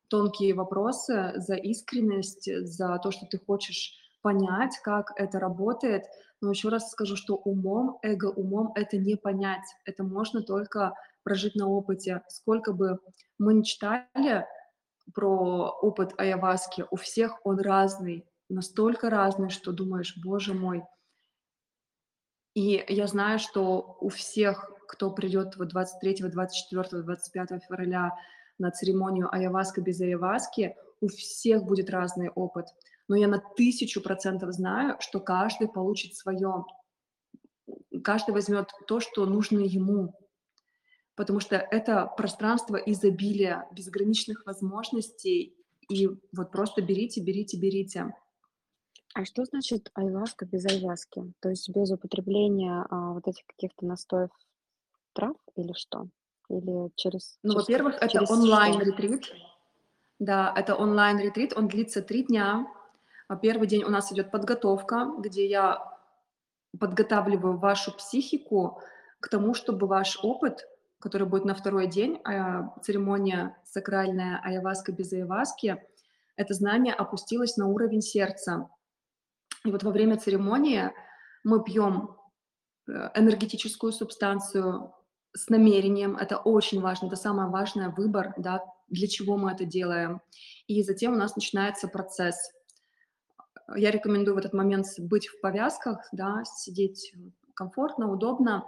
тонкие вопросы, за искренность, за то, что ты хочешь понять, как это работает. Но еще раз скажу, что умом, эго-умом это не понять. Это можно только прожить на опыте. Сколько бы мы ни читали про опыт айаваски, у всех он разный, настолько разный, что думаешь, боже мой. И я знаю, что у всех, кто придет вот 23, 24, 25 февраля на церемонию айаваска без айаваски, у всех будет разный опыт. Но я на тысячу процентов знаю, что каждый получит свое. Каждый возьмет то, что нужно ему. Потому что это пространство изобилия, безграничных возможностей. И вот просто берите, берите, берите. А что значит айваска без айваски? То есть без употребления а, вот этих каких-то настоев трав или что? Или через... Ну, через во-первых, это через онлайн-ретрит. Да, это онлайн-ретрит, он длится три дня. А Первый день у нас идет подготовка, где я подготавливаю вашу психику к тому, чтобы ваш опыт, который будет на второй день, а, церемония сакральная айаваска без айаваски, это знание опустилось на уровень сердца. И вот во время церемонии мы пьем э, энергетическую субстанцию с намерением, это очень важно, это самое важное, выбор, да, для чего мы это делаем. И затем у нас начинается процесс. Я рекомендую в этот момент быть в повязках, да, сидеть комфортно, удобно,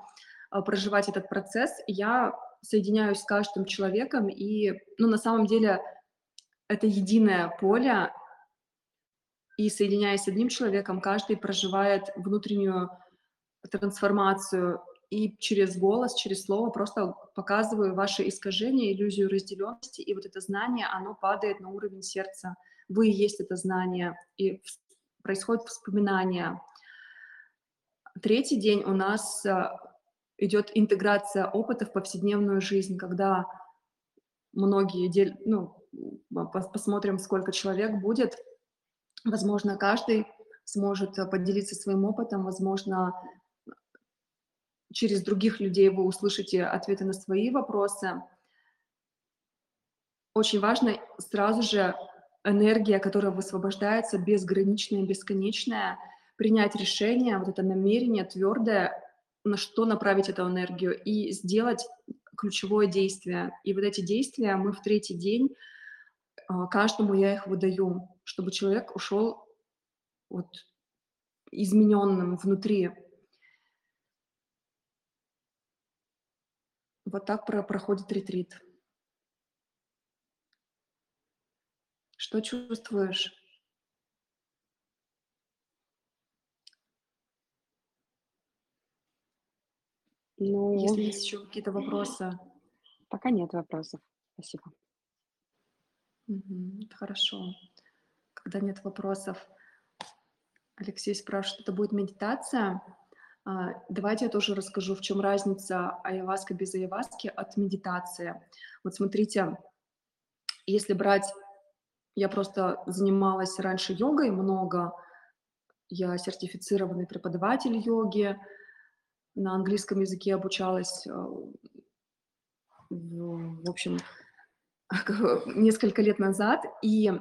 а, проживать этот процесс. Я соединяюсь с каждым человеком, и, ну, на самом деле, это единое поле, и соединяясь с одним человеком, каждый проживает внутреннюю трансформацию и через голос, через слово просто показываю ваши искажения, иллюзию разделенности, и вот это знание, оно падает на уровень сердца. Вы и есть это знание, и происходит вспоминание. Третий день у нас э, идет интеграция опыта в повседневную жизнь, когда многие, дел... ну, посмотрим, сколько человек будет, возможно, каждый сможет э, поделиться своим опытом, возможно, через других людей вы услышите ответы на свои вопросы. Очень важно сразу же энергия, которая высвобождается, безграничная, бесконечная, принять решение, вот это намерение твердое, на что направить эту энергию и сделать ключевое действие. И вот эти действия мы в третий день, а, каждому я их выдаю, чтобы человек ушел вот измененным внутри, Вот так про проходит ретрит. Что чувствуешь? Ну Если есть еще какие-то вопросы. Пока нет вопросов. Спасибо. Это хорошо. Когда нет вопросов. Алексей спрашивает, это будет медитация? А, давайте я тоже расскажу, в чем разница айаваска без айаваски от медитации. Вот смотрите, если брать... Я просто занималась раньше йогой много, я сертифицированный преподаватель йоги, на английском языке обучалась, э, в общем, несколько лет назад. И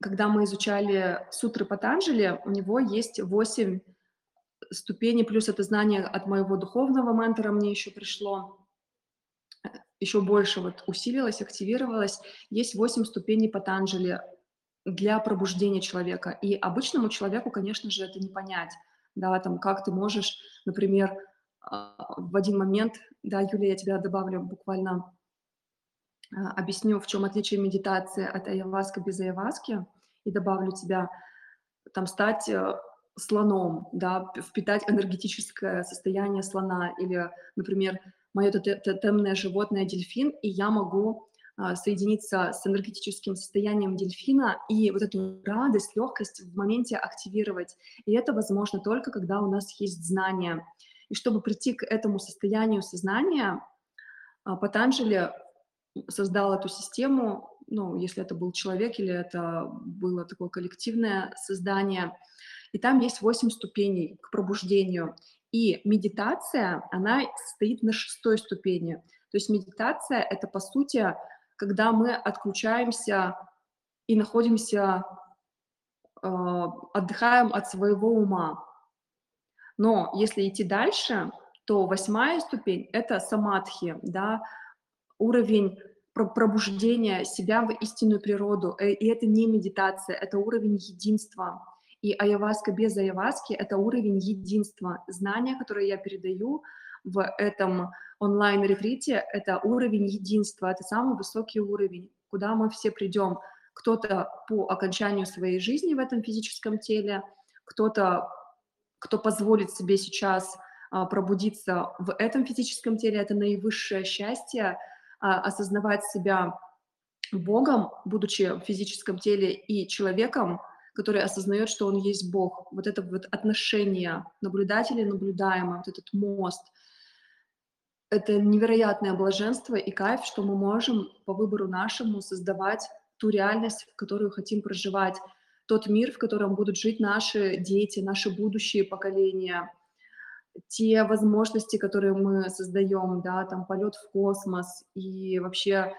когда мы изучали сутры Патанджали, у него есть 8 ступеней, плюс это знание от моего духовного ментора мне еще пришло, еще больше вот усилилось, активировалось. Есть 8 ступеней Патанджали для пробуждения человека. И обычному человеку, конечно же, это не понять. Да, там, как ты можешь, например, а, в один момент, да, Юлия, я тебя добавлю буквально, а, объясню, в чем отличие медитации от айаваска без айаваски, и добавлю тебя, там, стать э, слоном, да, впитать энергетическое состояние слона, или, например, мое тотемное животное дельфин, и я могу а, соединиться с энергетическим состоянием дельфина и вот эту радость, легкость в моменте активировать. И это возможно только, когда у нас есть знания. И чтобы прийти к этому состоянию сознания, а, Патанджали создал эту систему, ну, если это был человек или это было такое коллективное создание. И там есть восемь ступеней к пробуждению. И медитация, она стоит на шестой ступени. То есть медитация — это, по сути, когда мы отключаемся и находимся, э, отдыхаем от своего ума. Но если идти дальше, то восьмая ступень— это самадхи, да, уровень пробуждения себя в истинную природу. Э, и это не медитация, это уровень единства. И айаваска без айаваски — это уровень единства. Знания, которые я передаю в этом онлайн-ретрите, это уровень единства, это самый высокий уровень, куда мы все придем. Кто-то по окончанию своей жизни в этом физическом теле, кто-то кто позволит себе сейчас а, пробудиться в этом физическом теле, это наивысшее счастье, а, осознавать себя Богом, будучи в физическом теле, и человеком, который осознает, что он есть Бог. Вот это вот отношение наблюдателя наблюдаемого, вот этот мост. Это невероятное блаженство и кайф, что мы можем по выбору нашему создавать ту реальность, в которую хотим проживать тот мир, в котором будут жить наши дети, наши будущие поколения, те возможности, которые мы создаем, да, там полет в космос и вообще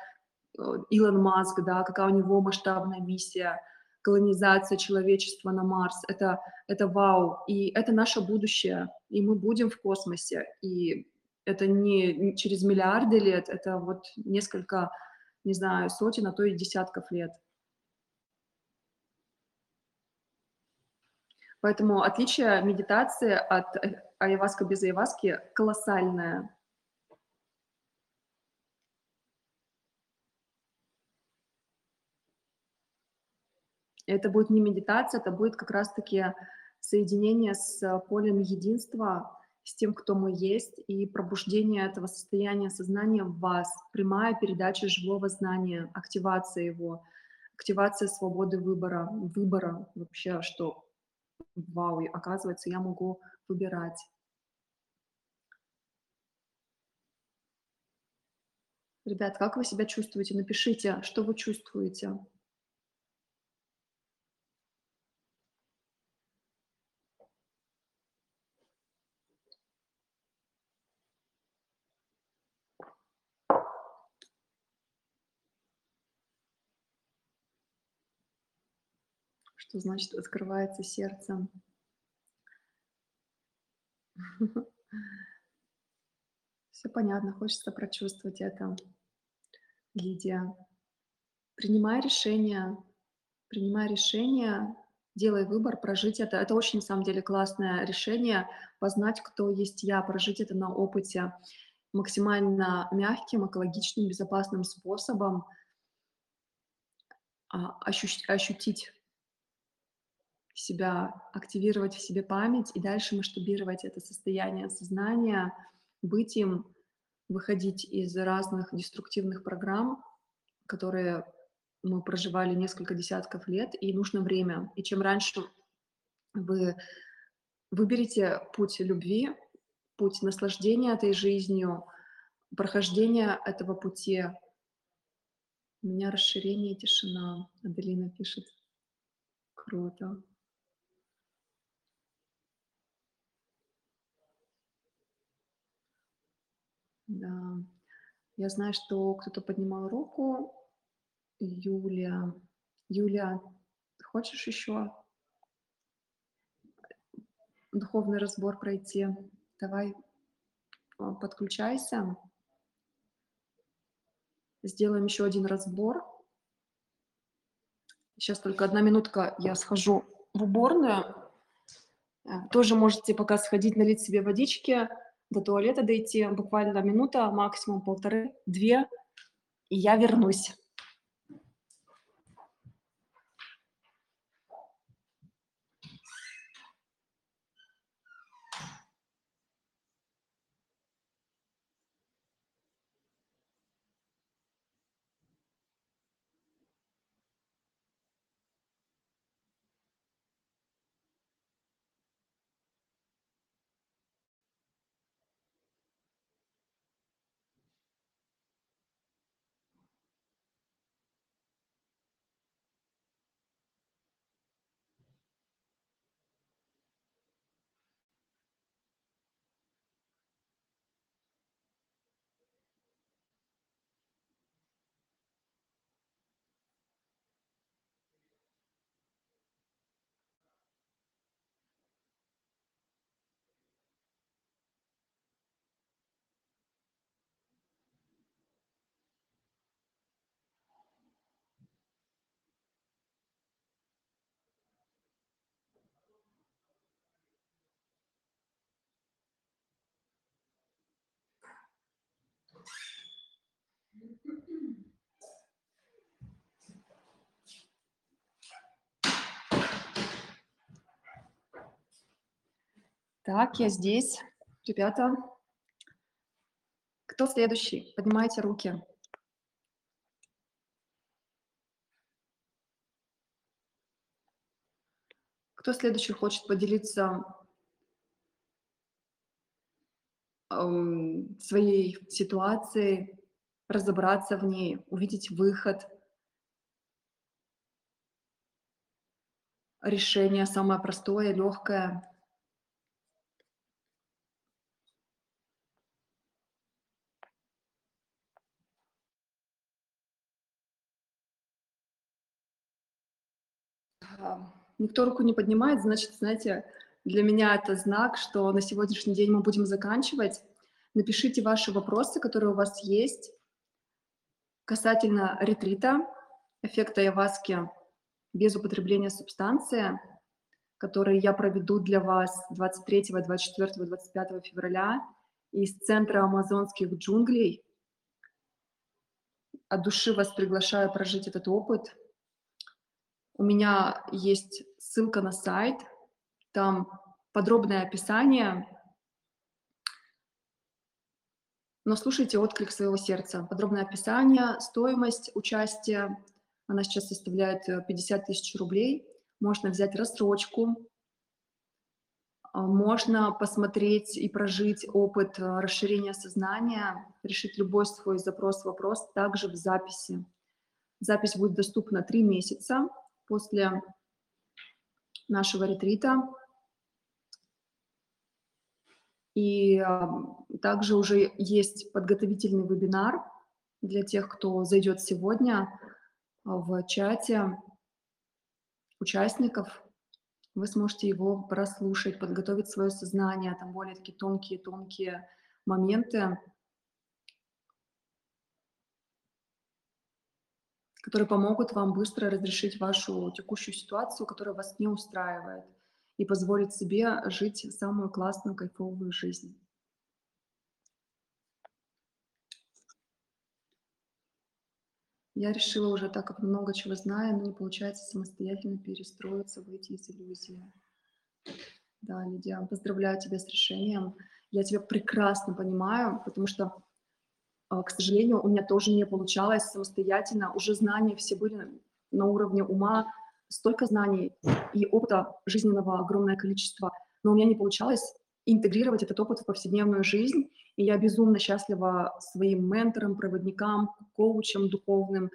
э, Илон Маск, да, какая у него масштабная миссия, колонизация человечества на Марс, это, это вау, и это наше будущее, и мы будем в космосе, и это не через миллиарды лет, это вот несколько, не знаю, сотен, а то и десятков лет. Поэтому отличие медитации от э, айваска без айваски колоссальное. Это будет не медитация, это будет как раз-таки соединение с полем единства, с тем, кто мы есть, и пробуждение этого состояния сознания в вас, прямая передача живого знания, активация его, активация свободы выбора, выбора вообще, что вау, оказывается, я могу выбирать. Ребят, как вы себя чувствуете? Напишите, что вы чувствуете. Что значит открывается сердце. Все понятно, хочется прочувствовать это. Лидия, принимай решение, принимай решение, делай выбор, прожить это. Это очень, на самом деле, классное решение, познать, кто есть я, прожить это на опыте максимально мягким, экологичным, безопасным способом – а, ощутить себя, активировать в себе память и дальше масштабировать это состояние сознания, быть им, выходить из разных деструктивных программ, которые мы проживали несколько десятков лет, и нужно время. И чем раньше вы выберете путь любви, путь наслаждения этой жизнью, прохождения этого пути. У меня расширение и тишина, Аделина пишет. Круто. Я знаю, что кто-то поднимал руку. Юля. Юля, хочешь еще духовный разбор пройти? Давай а, подключайся. Сделаем еще один разбор. Сейчас только одна минутка, я схожу в уборную. Э, тоже можете пока сходить, налить себе водички, до туалета дойти, буквально минута, максимум полторы, две, и я вернусь. Так, я здесь. Ребята, кто следующий? Поднимайте руки. Кто следующий хочет поделиться эм, своей ситуацией, разобраться в ней, увидеть выход, решение самое простое, легкое. Никто руку не поднимает, значит, знаете, для меня это знак, что на сегодняшний день мы будем заканчивать. Напишите ваши вопросы, которые у вас есть касательно ретрита, эффекта Яваски без употребления субстанции, который я проведу для вас 23, 24, 25 февраля из центра амазонских джунглей. От души вас приглашаю прожить этот опыт – у меня есть ссылка на сайт, там подробное описание. Но слушайте отклик своего сердца. Подробное описание, стоимость участия. Она сейчас составляет 50 э, тысяч рублей. Можно взять рассрочку. А, можно посмотреть и прожить опыт э, расширения сознания, решить любой свой запрос, вопрос также в записи. Запись будет доступна три месяца после нашего ретрита. И также уже есть подготовительный вебинар для тех, кто зайдет сегодня в чате участников. Вы сможете его прослушать, подготовить свое сознание, там более такие тонкие-тонкие моменты, которые помогут вам быстро разрешить вашу текущую ситуацию, которая вас не устраивает, и позволит себе жить самую классную, кайфовую жизнь. Я решила уже, так как много чего знаю, но не получается самостоятельно перестроиться, выйти из иллюзии. Да, Лидия, поздравляю тебя с решением. Я тебя прекрасно понимаю, потому что, а, к сожалению, у меня тоже не получалось самостоятельно. Уже знания все были на уровне ума, столько знаний и опыта жизненного огромное количество, но у меня не получалось интегрировать этот опыт в повседневную жизнь. И я безумно счастлива своим менторам, проводникам, коучам духовным,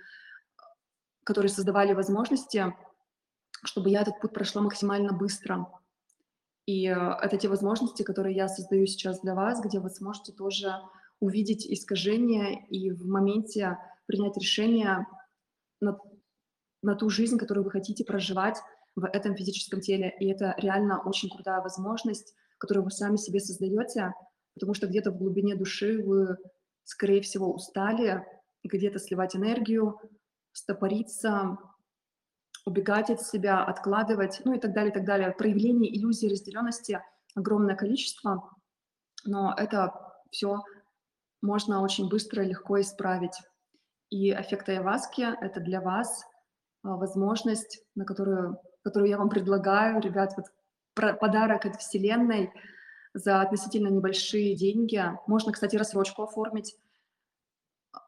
которые создавали возможности, чтобы я этот путь прошла максимально быстро. И э, это те возможности, которые я создаю сейчас для вас, где вы сможете тоже увидеть искажения и в моменте принять решение на, на ту жизнь, которую вы хотите проживать в этом физическом теле. И это реально очень крутая возможность которую вы сами себе создаете, потому что где-то в глубине души вы, скорее всего, устали, где-то сливать энергию, стопориться, убегать от себя, откладывать, ну и так далее, и так далее. Проявление иллюзии разделенности огромное количество, но это все можно очень быстро и легко исправить. И эффект Айваски — это для вас а, возможность, на которую, которую я вам предлагаю, ребят, вот подарок от Вселенной за относительно небольшие деньги. Можно, кстати, рассрочку оформить.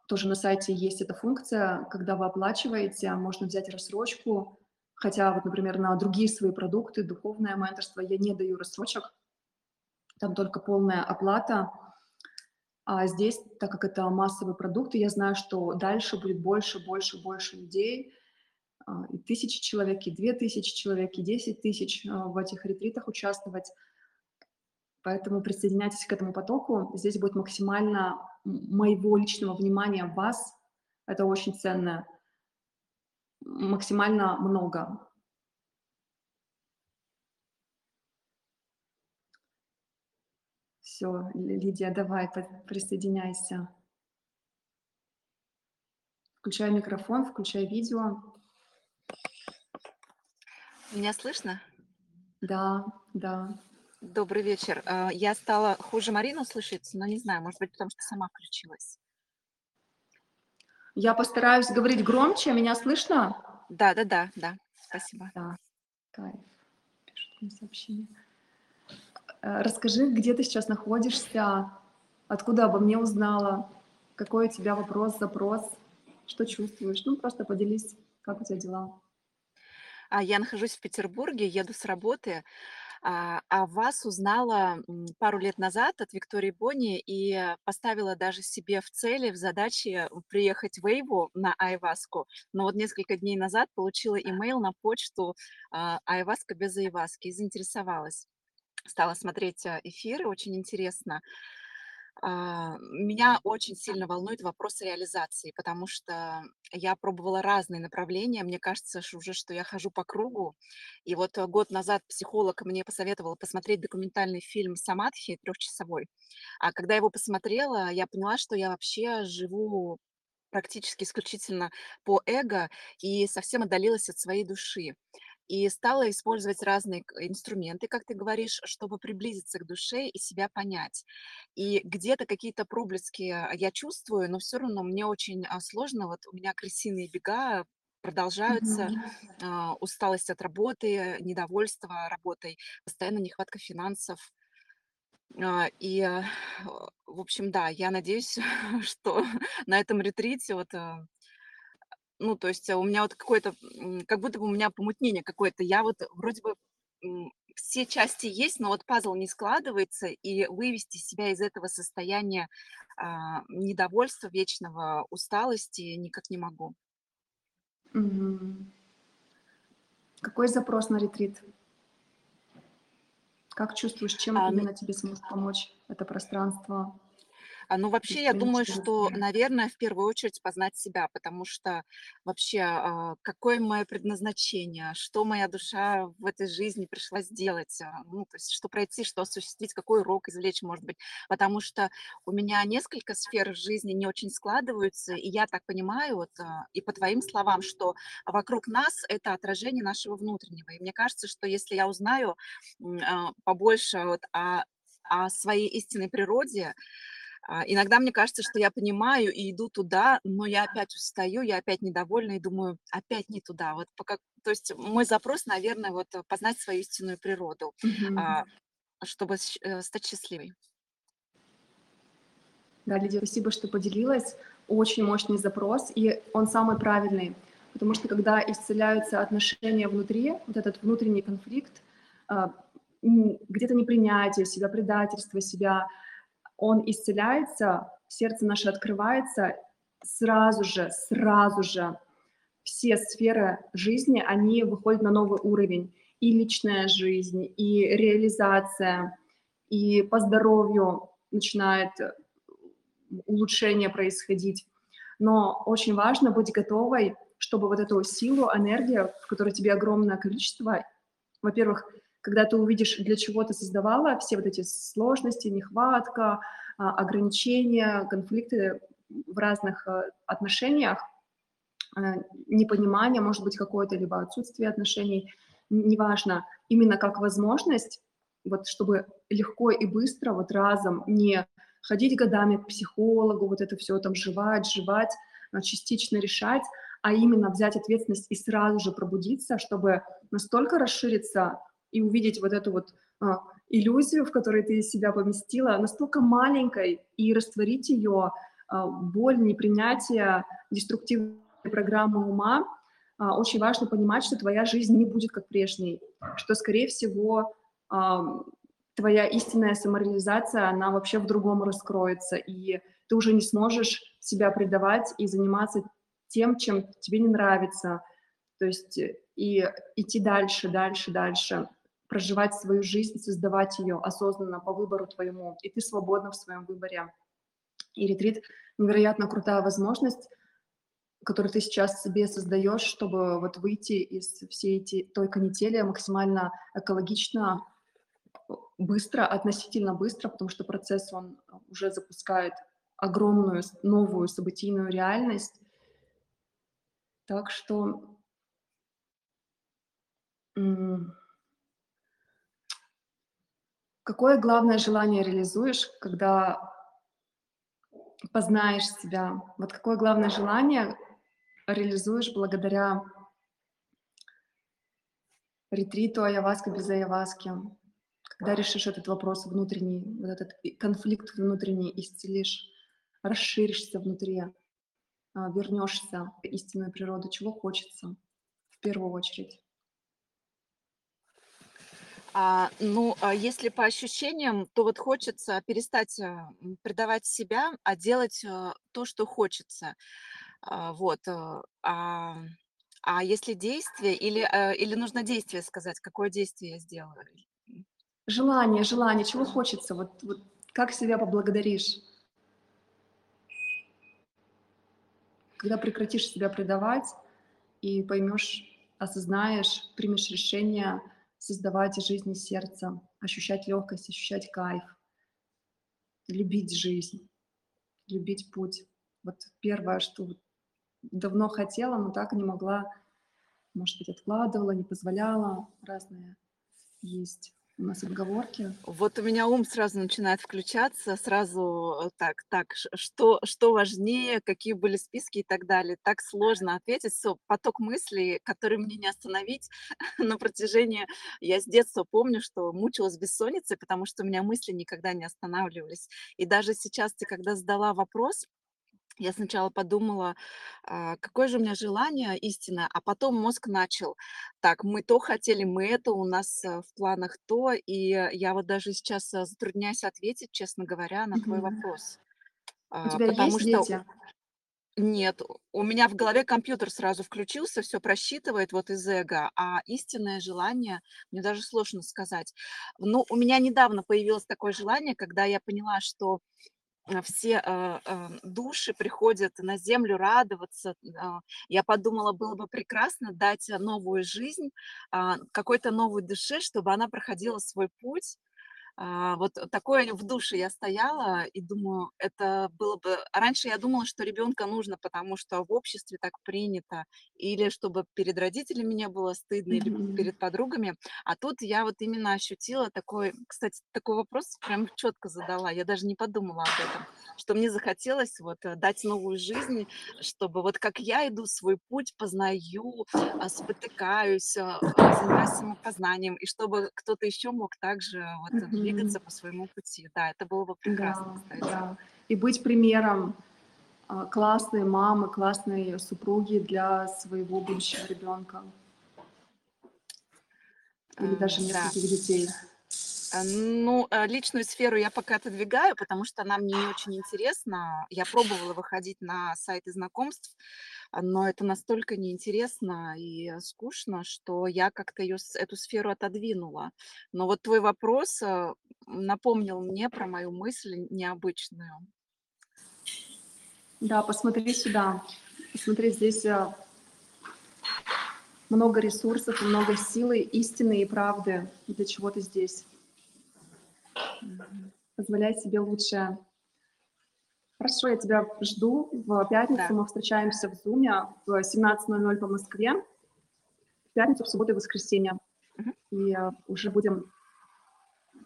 Тоже на сайте есть эта функция, когда вы оплачиваете, можно взять рассрочку. Хотя вот, например, на другие свои продукты, духовное менторство, я не даю рассрочек. Там только полная оплата. А здесь, так как это массовые продукты, я знаю, что дальше будет больше, больше, больше людей, и тысячи человек, и две тысячи человек, и десять тысяч а, в этих ретритах участвовать. Поэтому присоединяйтесь к этому потоку. Здесь будет максимально моего личного внимания вас. Это очень ценно. Максимально много. Все, Лидия, давай, присоединяйся. Включай микрофон, включай видео. Меня слышно? Да, да. Добрый вечер. А, я стала хуже Марину слышать, но не знаю, может быть, потому что сама включилась. Я постараюсь говорить громче. Меня слышно? Да, да, да, да. Спасибо. Да. Кайф. Пишут мне сообщение. Э, расскажи, где ты сейчас находишься, откуда обо мне узнала, какой у тебя вопрос, запрос, что чувствуешь. Ну, просто поделись, как у тебя дела. А, я нахожусь в Петербурге, еду с работы, а, а вас узнала пару лет назад от Виктории Бони и поставила даже себе в цели, в задачи приехать в Эйву на Айваску. Но вот несколько дней назад получила имейл на почту а, Айваска без Айваски и заинтересовалась. Стала смотреть а, эфиры, очень интересно. А, меня очень сильно волнует вопрос реализации, потому что я пробовала разные направления. Мне кажется ш- уже, что я хожу по кругу. И вот э, год назад психолог мне посоветовал посмотреть документальный фильм «Самадхи» трехчасовой. А когда я его посмотрела, я поняла, что я вообще живу практически исключительно по эго и совсем отдалилась от своей души и стала использовать разные инструменты, как ты говоришь, чтобы приблизиться к душе и себя понять. И где-то какие-то проблески а, я чувствую, но все равно мне очень а, сложно. Вот у меня крысиные бега продолжаются, а, усталость от работы, недовольство работой, постоянно нехватка финансов. И, в общем, да, я надеюсь, что на этом ретрите вот ну, то есть, а, у меня вот какое-то, как будто бы у меня помутнение какое-то. Я вот вроде бы, все части есть, но вот пазл не складывается, и вывести себя из этого состояния, а, недовольства вечного, усталости никак не могу. Мгм. Какой запрос на ретрит? Как чувствуешь, чем А, ну именно тебе сможет помочь это пространство? А, ну, вообще, я думаю, что, наверное, в первую очередь познать себя, потому что вообще, а, какое мое предназначение, что моя душа в этой жизни пришла сделать, а, ну, то есть что пройти, что осуществить, какой урок извлечь, может быть. Потому что у меня несколько сфер жизни не очень складываются, и я так понимаю, вот, и по твоим словам, что вокруг нас это отражение нашего внутреннего. И мне кажется, что если я узнаю побольше вот о, о своей истинной природе, иногда мне кажется, что я понимаю и иду туда, но я опять устаю, я опять недовольна и думаю, опять не туда. Вот пока, то есть мой запрос, наверное, вот познать свою истинную природу, а, чтобы э, стать счастливой. Да, Лидия, спасибо, что поделилась. Очень мощный запрос, и он самый правильный. Потому что когда исцеляются отношения внутри, вот этот внутренний конфликт, а, где-то непринятие себя, предательство себя, он исцеляется, сердце наше открывается, сразу же, сразу же все сферы жизни, они выходят на новый уровень. И личная жизнь, и реализация, и по здоровью начинает улучшение происходить. Но очень важно быть готовой, чтобы вот эту силу, энергию, в которой тебе огромное количество, во-первых, когда ты увидишь, для чего ты создавала все вот эти сложности, нехватка, а, ограничения, конфликты в разных э, отношениях, э, непонимание, может быть, какое-то, либо отсутствие отношений, неважно, именно как возможность, вот чтобы легко и быстро, вот разом, не ходить годами к психологу, вот это все там жевать, жевать, а, частично решать, а именно взять ответственность и сразу же пробудиться, чтобы настолько расшириться и увидеть вот эту вот а, иллюзию, в которой ты себя поместила, настолько маленькой, и растворить ее, а, боль, непринятие, деструктивные программы ума, а, очень важно понимать, что твоя жизнь не будет как прежней, что, скорее всего, ам, твоя истинная самореализация, она вообще в другом раскроется, и ты уже не сможешь себя предавать и заниматься тем, чем тебе не нравится. То есть э, и идти дальше, дальше, дальше, проживать свою жизнь, создавать ее осознанно по выбору твоему, и ты свободна в своем выборе. И ретрит невероятно крутая возможность, которую ты сейчас себе создаешь, чтобы вот выйти из всей эти, той канители максимально экологично, быстро, относительно быстро, потому что процесс, он уже запускает огромную новую событийную реальность. Так что какое главное желание реализуешь, когда познаешь себя? Вот какое главное желание реализуешь благодаря ретриту Аяваска без Аяваски? Когда решишь этот вопрос внутренний, вот этот конфликт внутренний исцелишь, расширишься внутри, а, вернешься в истинную природу, чего хочется в первую очередь. А, ну, а если по ощущениям, то вот хочется перестать а, предавать себя, а делать а, то, что хочется. А, вот. а, А, а если действие, или, а, или нужно действие сказать, какое действие я сделаю? Желание, желание, чего хочется, вот, вот как себя поблагодаришь, когда прекратишь себя предавать и поймешь, осознаешь, примешь решение создавать жизнь из сердца, ощущать легкость, ощущать кайф, любить жизнь, любить путь. Вот первое, что давно хотела, но так не могла, может быть, откладывала, не позволяла, разные есть у нас отговорки. Вот у меня ум сразу начинает включаться, сразу э, так, так, что, что важнее, какие были списки и так далее. Так сложно ответить, всё, поток мыслей, который мне не остановить на протяжении... Я с детства помню, что мучилась бессонницей, потому что у меня мысли никогда не останавливались. И даже сейчас ты, когда задала вопрос, я сначала подумала, а, какое же у меня желание истинное, а потом мозг начал, так, мы то хотели, мы это, у нас э, в планах то, и я вот даже сейчас э, затрудняюсь ответить, честно говоря, на твой Мгм. вопрос. У А, тебя Потому есть что дети? нет, у меня в голове компьютер сразу включился, все просчитывает вот из эго, а истинное желание, мне даже сложно сказать. Ну, у меня недавно появилось такое желание, когда я поняла, что а, все, а, а, души приходят на землю радоваться. А, я подумала, было бы прекрасно дать, новую жизнь, а, какой-то новой душе, чтобы она проходила свой путь, вот такое в душе я стояла и думаю, это было бы... А раньше я думала, что ребенка нужно, потому что в обществе так принято, или чтобы перед родителями не было стыдно, или перед подругами. А тут я вот именно ощутила такой, кстати, такой вопрос прям четко задала. Я даже не подумала об этом, что мне захотелось вот э, дать новую жизнь, чтобы вот как я иду свой путь, познаю, а, спотыкаюсь, а, а, занимаюсь самопознанием, и чтобы кто-то еще мог также вот Мгм. Двигаться по своему пути. Да, это было бы прекрасно, Да, кстати. да. И быть примером а, классной мамы, классной супруги для своего будущего ребенка или даже Да. нескольких детей. А, Ну, а, личную сферу я пока отодвигаю, потому что она мне не очень интересна. Я пробовала выходить на сайты знакомств, но это настолько неинтересно и э, скучно, что я как-то ее, эту сферу отодвинула. Но вот твой вопрос а, напомнил мне про мою мысль необычную. Да, посмотри сюда. Посмотри, здесь а, много ресурсов, много силы, истины и правды. Для чего ты здесь? Позволяй себе лучше. Хорошо, я тебя жду. В пятницу Да. мы встречаемся в Зуме в 17.00 по Москве. В пятницу, в субботу и воскресенье. Мгм. И а, уже будем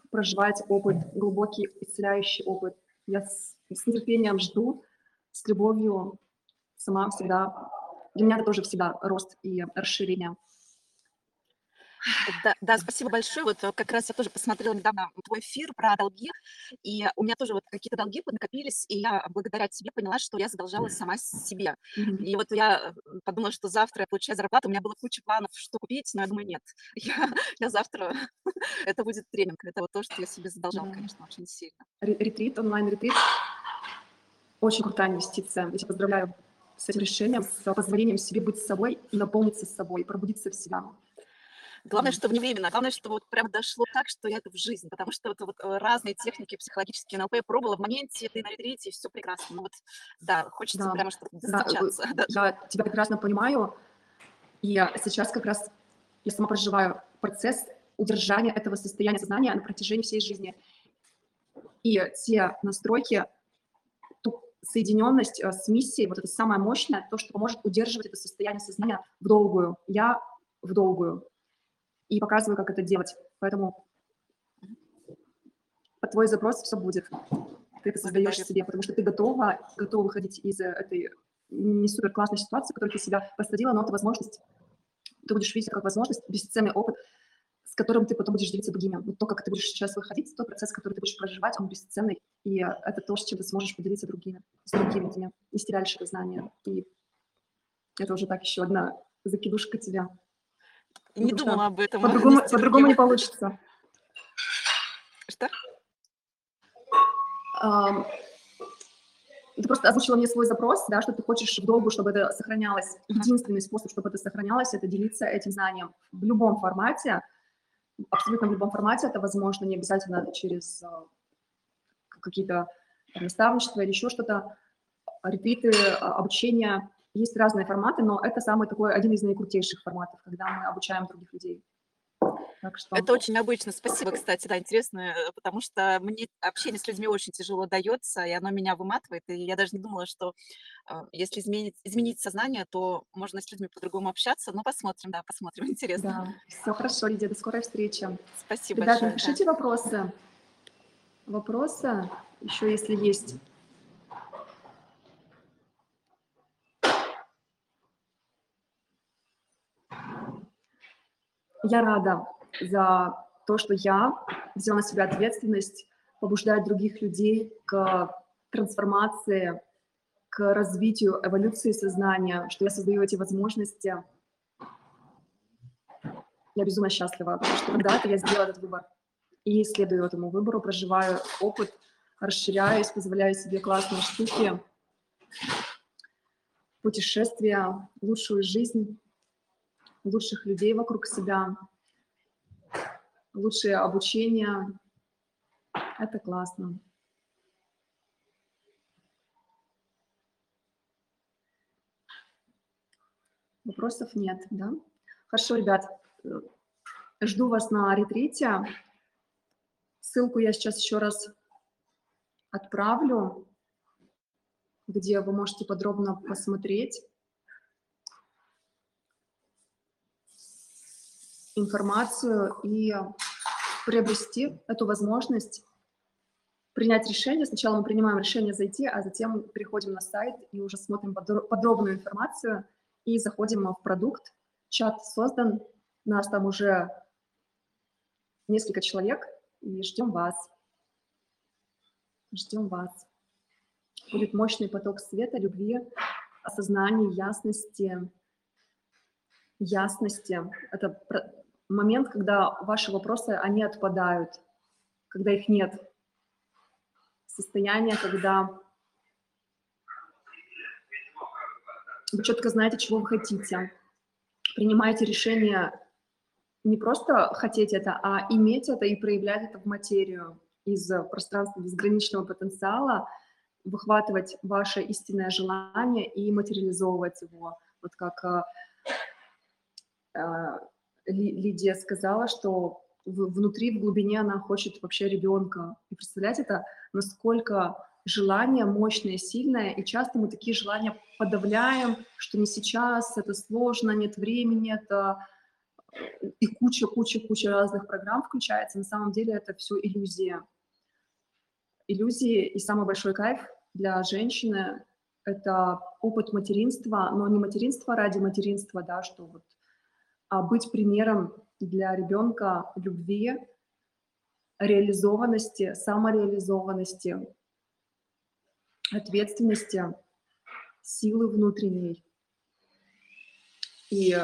проживать опыт, глубокий исцеляющий опыт. Я с, с нетерпением жду, с любовью сама всегда. Для меня это тоже всегда рост и расширение. Да, да, спасибо большое. Вот э, как раз я тоже посмотрела недавно твой эфир про долги, и у меня тоже вот какие-то долги накопились, и я благодаря тебе поняла, что я задолжала сама себе. И вот я э, подумала, что завтра я получаю зарплату, у меня было куча планов, что купить, но я думаю, нет, я, я завтра, это будет тренинг, это вот то, что я себе задолжала, конечно, очень сильно. Ре- Ретрит, онлайн-ретрит. Очень крутая инвестиция. Я тебя поздравляю с этим решением, с позволением себе быть собой наполниться собой, пробудиться в себя. Главное, что не временно, главное, что вот прям дошло так, что я это в жизнь, потому что вот, вот э, разные техники психологические НЛП я пробовала в моменте, ты на ретрите, и все прекрасно. Ну вот, да, хочется Да, прямо что да, э, достучаться. да. я тебя прекрасно понимаю. И сейчас как раз я сама проживаю процесс удержания этого состояния сознания на протяжении всей жизни. И те настройки, ту соединенность э, с миссией, вот это самое мощное, то, что поможет удерживать это состояние сознания в долгую. Я в долгую. И показываю, как это делать. Поэтому по твой запрос все будет. Ты это создаешь себе, потому что ты готова, готова выходить из э, этой не супер классной ситуации, в которую ты себя посадила, но это возможность. Ты будешь видеть как возможность, бесценный опыт, с которым ты потом будешь делиться другими. Вот то, как ты будешь сейчас выходить, тот процесс, который ты будешь проживать, он бесценный. И это то, с чем ты сможешь поделиться другими, с другими людьми, нести дальше это знание. И это уже так еще одна закидушка тебя. Не Потому думала об этом. По-другому, нести по-другому не получится. Что? Ам, Ты просто озвучила мне свой запрос, да, что ты хочешь в долгу, чтобы это сохранялось. Единственный способ, чтобы это сохранялось, это делиться этим знанием в любом формате, абсолютно в любом формате. Это возможно не обязательно через а, какие-то наставничества или еще что-то, а, ретриты, а, обучение. Есть разные форматы, но это самый такой один из наикрутейших форматов, когда мы обучаем других людей. Так что Это очень необычно. Спасибо, кстати, да, интересно, э, потому что мне общение с людьми очень тяжело дается, и оно меня выматывает. И я даже не думала, что а, если изменить, изменить сознание, то можно с людьми по-другому общаться. Ну, посмотрим, да, посмотрим. Интересно. да, все хорошо, Лидия, до скорой встречи. Спасибо Ребята, большое. да. напишите вопросы. Вопросы, еще если есть. Я рада за то, что я взяла на себя ответственность побуждать других людей к трансформации, к развитию, эволюции сознания, что я создаю эти возможности. Я безумно счастлива, потому что когда-то я сделала этот выбор и следую этому выбору, проживаю опыт, расширяюсь, позволяю себе классные штуки, путешествия, лучшую жизнь, лучших людей вокруг себя, лучшее обучение. Это классно. Вопросов нет, да? Хорошо, ребят, жду вас на ретрите. ссылку я сейчас еще раз отправлю, где вы можете подробно посмотреть информацию и приобрести эту возможность принять решение. Сначала мы принимаем решение зайти, а затем переходим на сайт и уже смотрим подробную информацию и заходим в продукт. Чат создан, нас там уже несколько человек, и ждем вас. Ждем вас. Будет мощный поток света, любви, осознания, ясности. Ясности. Это момент, когда ваши вопросы, они отпадают, когда их нет. Состояние, когда вы четко знаете, чего вы хотите, принимаете решение не просто хотеть это, а иметь это и проявлять это в материю из пространства безграничного потенциала, выхватывать ваше истинное желание и материализовывать его. Вот как э, э, Лидия сказала, что внутри, в глубине она хочет вообще ребенка. И представляете это, насколько желание мощное, сильное, и часто мы такие желания подавляем, что не сейчас, это сложно, нет времени, это и куча-куча-куча разных программ включается. На самом деле это все иллюзия. Иллюзии и самый большой кайф для женщины — это опыт материнства, но не материнство ради материнства, да, что вот а быть примером для ребенка любви, реализованности, самореализованности, ответственности, силы внутренней. И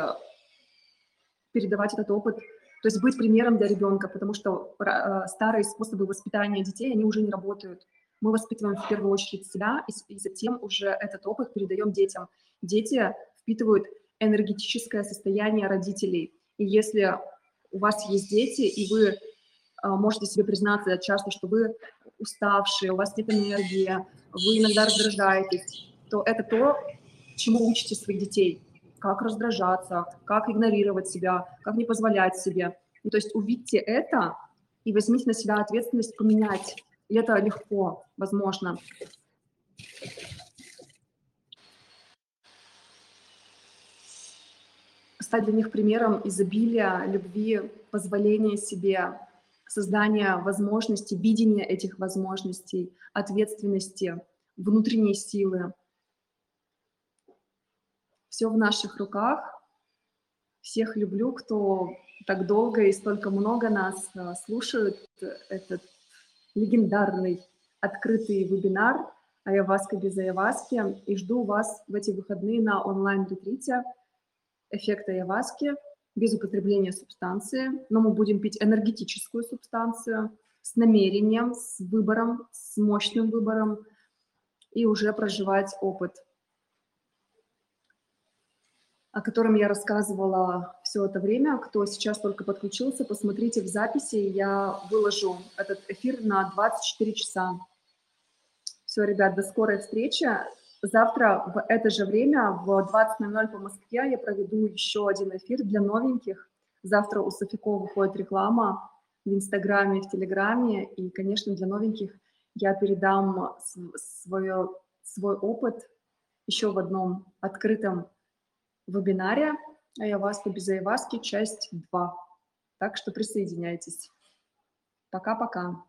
передавать этот опыт, то есть быть примером для ребенка, потому что э, старые способы воспитания детей, они уже не работают. Мы воспитываем в первую очередь себя, и затем уже этот опыт передаем детям. Дети впитывают энергетическое состояние родителей. И если у вас есть дети, и вы э, можете себе признаться часто, что вы уставшие, у вас нет энергии, вы иногда раздражаетесь, то это то, чему учите своих детей как раздражаться, как игнорировать себя, как не позволять себе. Ну, то есть увидьте это и возьмите на себя ответственность поменять. И это легко, возможно. Стать для них примером изобилия, любви, позволения себе, создания возможностей, видения этих возможностей, ответственности, внутренней силы, все в наших руках. Всех люблю, кто так долго и столько много нас э, слушают. Этот легендарный открытый вебинар «Айаваска без Айаваски». И жду вас в эти выходные на онлайн-ретрите «Эффект Айаваски» без употребления субстанции. Но мы будем пить энергетическую субстанцию с намерением, с выбором, с мощным выбором и уже проживать опыт – о котором я рассказывала все это время. Кто сейчас только подключился, посмотрите в записи. Я выложу этот эфир на 24 часа. Все, ребят, до скорой встречи. Завтра в это же время, в 20.00 по Москве, я проведу еще один эфир для новеньких. Завтра у Софико выходит реклама в Инстаграме, в Телеграме. И, конечно, для новеньких я передам свое, свой опыт еще в одном открытом вебинаре Айаваска без Айаваски, часть 2. Так что присоединяйтесь. Пока-пока.